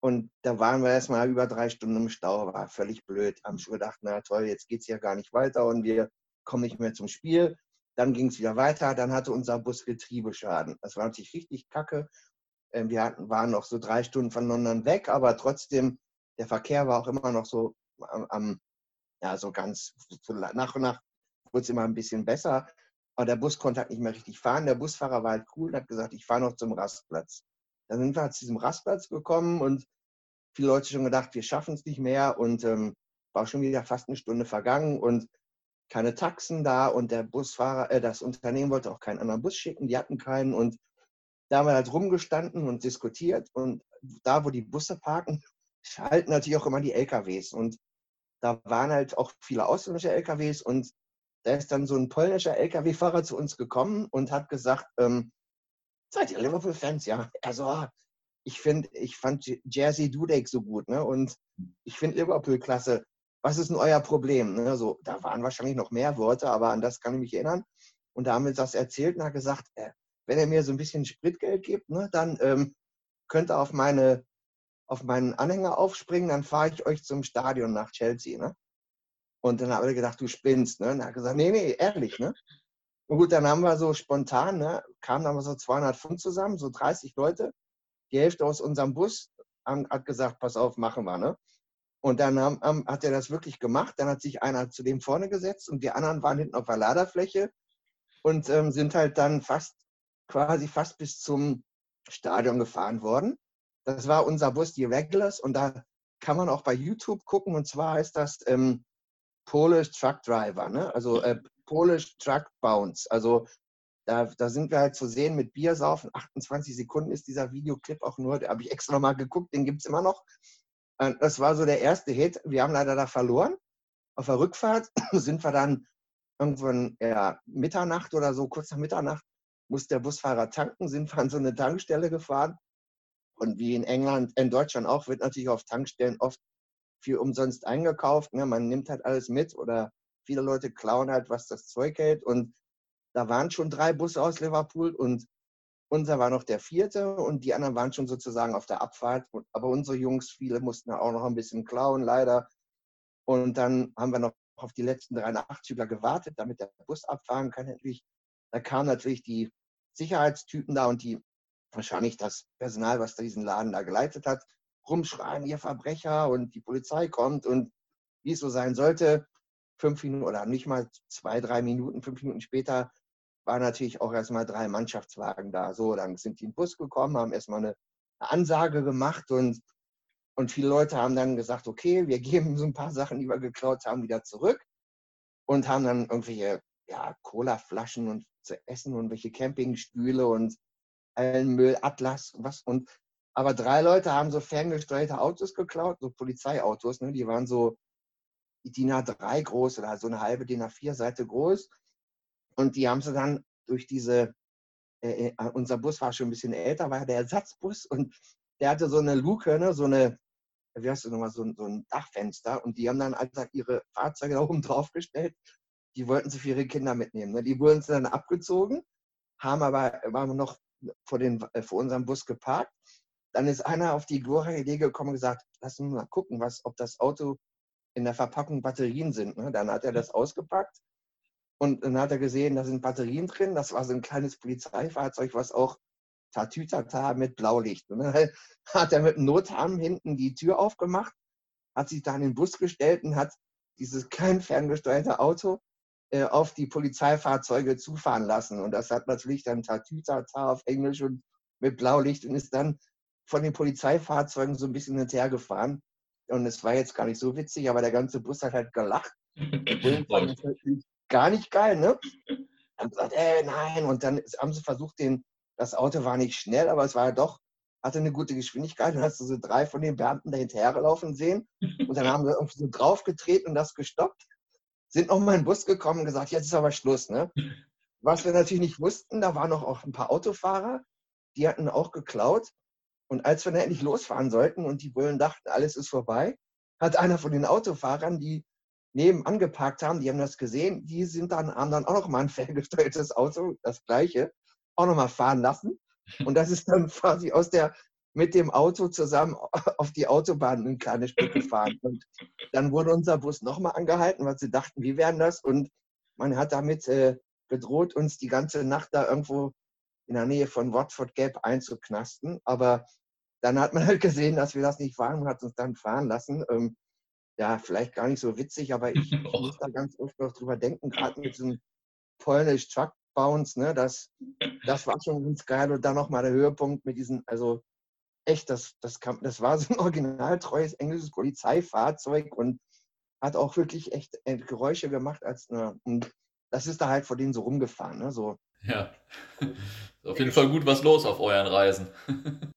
Und da waren wir erstmal über drei Stunden im Stau, war völlig blöd. Haben schon gedacht, na toll, jetzt geht es ja gar nicht weiter und wir kommen nicht mehr zum Spiel. Dann ging es wieder weiter, dann hatte unser Bus Getriebeschaden. Das war natürlich richtig kacke. Ähm, wir hatten, waren noch so drei Stunden von London weg, aber trotzdem, der Verkehr war auch immer noch so am, ja, so ganz, so nach und nach wurde es immer ein bisschen besser. Aber der Bus konnte halt nicht mehr richtig fahren. Der Busfahrer war halt cool und hat gesagt, ich fahre noch zum Rastplatz. Dann sind wir halt zu diesem Rastplatz gekommen und viele Leute schon gedacht, wir schaffen es nicht mehr und ähm, war schon wieder fast eine Stunde vergangen und keine Taxen da und der Busfahrer, äh, das Unternehmen wollte auch keinen anderen Bus schicken, die hatten keinen und da haben wir halt rumgestanden und diskutiert und da, wo die Busse parken, schalten natürlich auch immer die LKWs und da waren halt auch viele ausländische LKWs und da ist dann so ein polnischer LKW-Fahrer zu uns gekommen und hat gesagt, ähm, seid ihr Liverpool-Fans? Ja. Also, ah, ich finde, ich fand Jersey Dudek so gut, ne? Und ich finde Liverpool klasse. Was ist denn euer Problem? Ne? So, da waren wahrscheinlich noch mehr Worte, aber an das kann ich mich erinnern. Und da haben wir das erzählt und hat gesagt, äh, wenn er mir so ein bisschen Spritgeld gibt, ne, dann ähm, könnt ihr auf, meine, auf meinen Anhänger aufspringen, dann fahre ich euch zum Stadion nach Chelsea. Ne? Und dann habe ich gedacht, du spinnst. Ne? Und er hat gesagt, nee, nee, ehrlich. Ne? Und gut, dann haben wir so spontan, ne, kamen dann so 200 Pfund zusammen, so 30 Leute. Die Hälfte aus unserem Bus haben, hat gesagt, pass auf, machen wir. Ne? Und dann haben, haben, hat er das wirklich gemacht. Dann hat sich einer zu dem vorne gesetzt und die anderen waren hinten auf der Laderfläche und ähm, sind halt dann fast quasi fast bis zum Stadion gefahren worden. Das war unser Bus, die Regulars, und da kann man auch bei YouTube gucken. Und zwar heißt das ähm, Polish Truck Driver, ne? also äh, Polish Truck Bounce. Also da, da, sind wir halt zu sehen mit Biersaufen. 28 Sekunden ist dieser Videoclip auch nur. Da habe ich extra nochmal geguckt, den gibt es immer noch. Das war so der erste Hit. Wir haben leider da verloren. Auf der Rückfahrt sind wir dann irgendwann ja, Mitternacht oder so, kurz nach Mitternacht, muss der Busfahrer tanken, sind wir an so eine Tankstelle gefahren. Und wie in England, in Deutschland auch, wird natürlich auf Tankstellen oft viel umsonst eingekauft. Ne? Man nimmt halt alles mit oder viele Leute klauen halt, was das Zeug hält. Und da waren schon drei Busse aus Liverpool und unser war noch der vierte und die anderen waren schon sozusagen auf der Abfahrt. Aber unsere Jungs, viele mussten auch noch ein bisschen klauen, leider. Und dann haben wir noch auf die letzten drei Nachtzügler gewartet, damit der Bus abfahren kann endlich. Da kamen natürlich die Sicherheitstypen da und die wahrscheinlich das Personal, was diesen Laden da geleitet hat, rumschreien, ihr Verbrecher und die Polizei kommt und wie es so sein sollte, fünf Minuten oder nicht mal zwei, drei Minuten, fünf Minuten später waren natürlich auch erstmal drei Mannschaftswagen da. So, dann sind die in den Bus gekommen, haben erstmal eine, eine Ansage gemacht und Und viele Leute haben dann gesagt, okay, wir geben so ein paar Sachen, die wir geklaut haben, wieder zurück und haben dann irgendwelche ja, Colaflaschen und zu essen und welche Campingstühle und allen Müll, Atlas, was und aber drei Leute haben so ferngesteuerte Autos geklaut, so Polizeiautos, ne? die waren so DIN A3 groß oder so eine halbe DIN A4 Seite groß. Und die haben sie dann durch diese, äh, äh, unser Bus war schon ein bisschen älter, war der Ersatzbus und der hatte so eine Luke, ne? so eine, wie heißt das nochmal, so, so ein Dachfenster. Und die haben dann einfach ihre Fahrzeuge da oben drauf gestellt. Die wollten sie für ihre Kinder mitnehmen. Ne? Die wurden dann abgezogen, haben aber waren noch vor, den, äh, vor unserem Bus geparkt. Dann ist einer auf die glorreiche Idee gekommen und gesagt, lass uns mal gucken, was, ob das Auto in der Verpackung Batterien sind. Ne? Dann hat er das ausgepackt und dann hat er gesehen, da sind Batterien drin. Das war so ein kleines Polizeifahrzeug, was auch Tatütata mit Blaulicht. Und dann hat er mit einem Notarm hinten die Tür aufgemacht, hat sich da in den Bus gestellt und hat dieses klein ferngesteuerte Auto äh, auf die Polizeifahrzeuge zufahren lassen. Und das hat natürlich dann Tatütata auf Englisch und mit Blaulicht und ist dann von den Polizeifahrzeugen so ein bisschen hinterher gefahren. Und es war jetzt gar nicht so witzig, aber der ganze Bus hat halt gelacht. Natürlich gar nicht geil, ne? Haben gesagt, ey, nein. Und dann haben sie versucht, den, das Auto war nicht schnell, aber es war ja doch, hatte eine gute Geschwindigkeit. Dann hast du so drei von den Beamten da hinterherlaufen sehen. Und dann haben sie irgendwie so draufgetreten und das gestoppt. Sind noch mal in den Bus gekommen und gesagt, jetzt ist aber Schluss, ne? Was wir natürlich nicht wussten, da waren noch auch ein paar Autofahrer, die hatten auch geklaut. Und als wir dann endlich losfahren sollten und die Bullen dachten, alles ist vorbei, hat einer von den Autofahrern, die nebenan geparkt haben, die haben das gesehen, die sind dann, haben dann auch noch mal ein ferngesteuertes Auto, das gleiche, auch noch mal fahren lassen. Und das ist dann quasi aus der, mit dem Auto zusammen auf die Autobahn ein kleines Stück gefahren. Und dann wurde unser Bus nochmal angehalten, weil sie dachten, wie werden das? Und man hat damit äh, gedroht, uns die ganze Nacht da irgendwo in der Nähe von Watford Gap einzuknasten. Aber dann hat man halt gesehen, dass wir das nicht waren und hat uns dann fahren lassen. Ähm, ja, vielleicht gar nicht so witzig, aber ich, muss da ganz oft noch drüber denken, gerade mit diesem Polnish Truck Bounce, ne, das, das war schon ganz geil und dann nochmal der Höhepunkt mit diesen, also echt, das, das, kam, das war so ein originaltreues englisches Polizeifahrzeug und hat auch wirklich echt äh, Geräusche gemacht als eine, und das ist da halt vor denen so rumgefahren, ne, so. Ja, auf jeden Fall gut was los auf euren Reisen.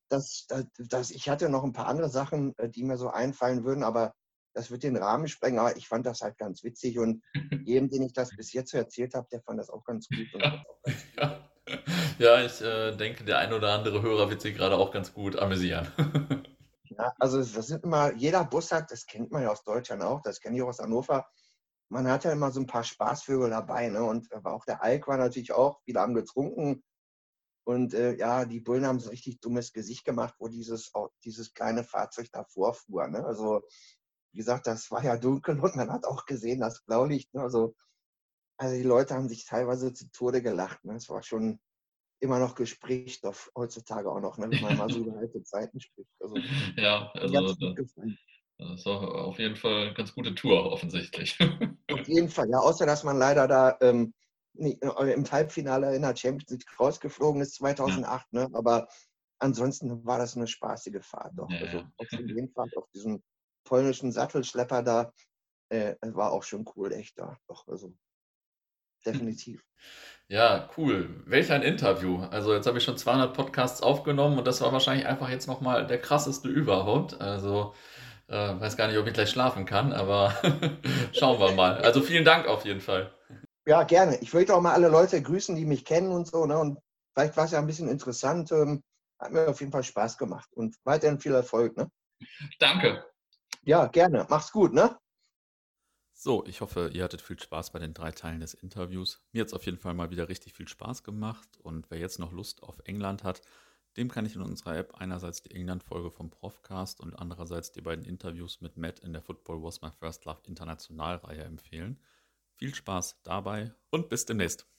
das, das, ich hatte noch ein paar andere Sachen, äh, die mir so einfallen würden, aber das wird den Rahmen sprengen. Aber ich fand das halt ganz witzig und jedem, den ich das bis jetzt so erzählt habe, der fand das auch ganz gut. Ja, ja. ja, ich äh, denke, der ein oder andere Hörer wird sich gerade auch ganz gut amüsieren. ja, also das sind immer, jeder Bus hat, das kennt man ja aus Deutschland auch, das kenne ich auch aus Hannover, man hat ja immer so ein paar Spaßvögel dabei. Ne? Und aber auch der Alk war natürlich auch, viele haben getrunken. Und äh, ja, die Bullen haben so ein richtig dummes Gesicht gemacht, wo dieses, dieses kleine Fahrzeug davor fuhr. Ne? Also, wie gesagt, das war ja dunkel und man hat auch gesehen, das Blaulicht. Ne? Also, also die Leute haben sich teilweise zu Tode gelacht. Ne? Es war schon immer noch Gesprächsstoff heutzutage auch noch, ne? wenn man mal so über alte Zeiten spricht. Also, ja, also das war auf jeden Fall eine ganz gute Tour, offensichtlich. Auf jeden Fall, ja, außer dass man leider da ähm, äh, im Halbfinale in der Champions League rausgeflogen ist 2008, ja. ne? aber ansonsten war das eine spaßige Fahrt. Doch. Ja, also auf jeden Fall auf diesem polnischen Sattelschlepper da äh, war auch schon cool, echt da. Doch, also definitiv. Ja, cool. Welch ein Interview. Also jetzt habe ich schon 200 Podcasts aufgenommen und das war wahrscheinlich einfach jetzt nochmal der krasseste überhaupt. Also äh, weiß gar nicht, ob ich gleich schlafen kann, aber schauen wir mal. Also vielen Dank auf jeden Fall. Ja, gerne. Ich möchte auch mal alle Leute grüßen, die mich kennen und so. Ne? Und vielleicht war es ja ein bisschen interessant. Ähm, hat mir auf jeden Fall Spaß gemacht und weiterhin viel Erfolg. Ne? Danke. Ja, gerne. Mach's gut, ne? So, ich hoffe, ihr hattet viel Spaß bei den drei Teilen des Interviews. Mir hat es auf jeden Fall mal wieder richtig viel Spaß gemacht. Und wer jetzt noch Lust auf England hat, dem kann ich in unserer App einerseits die England-Folge vom Profcast und andererseits die beiden Interviews mit Matt in der Football Was My First Love International-Reihe empfehlen. Viel Spaß dabei und bis demnächst.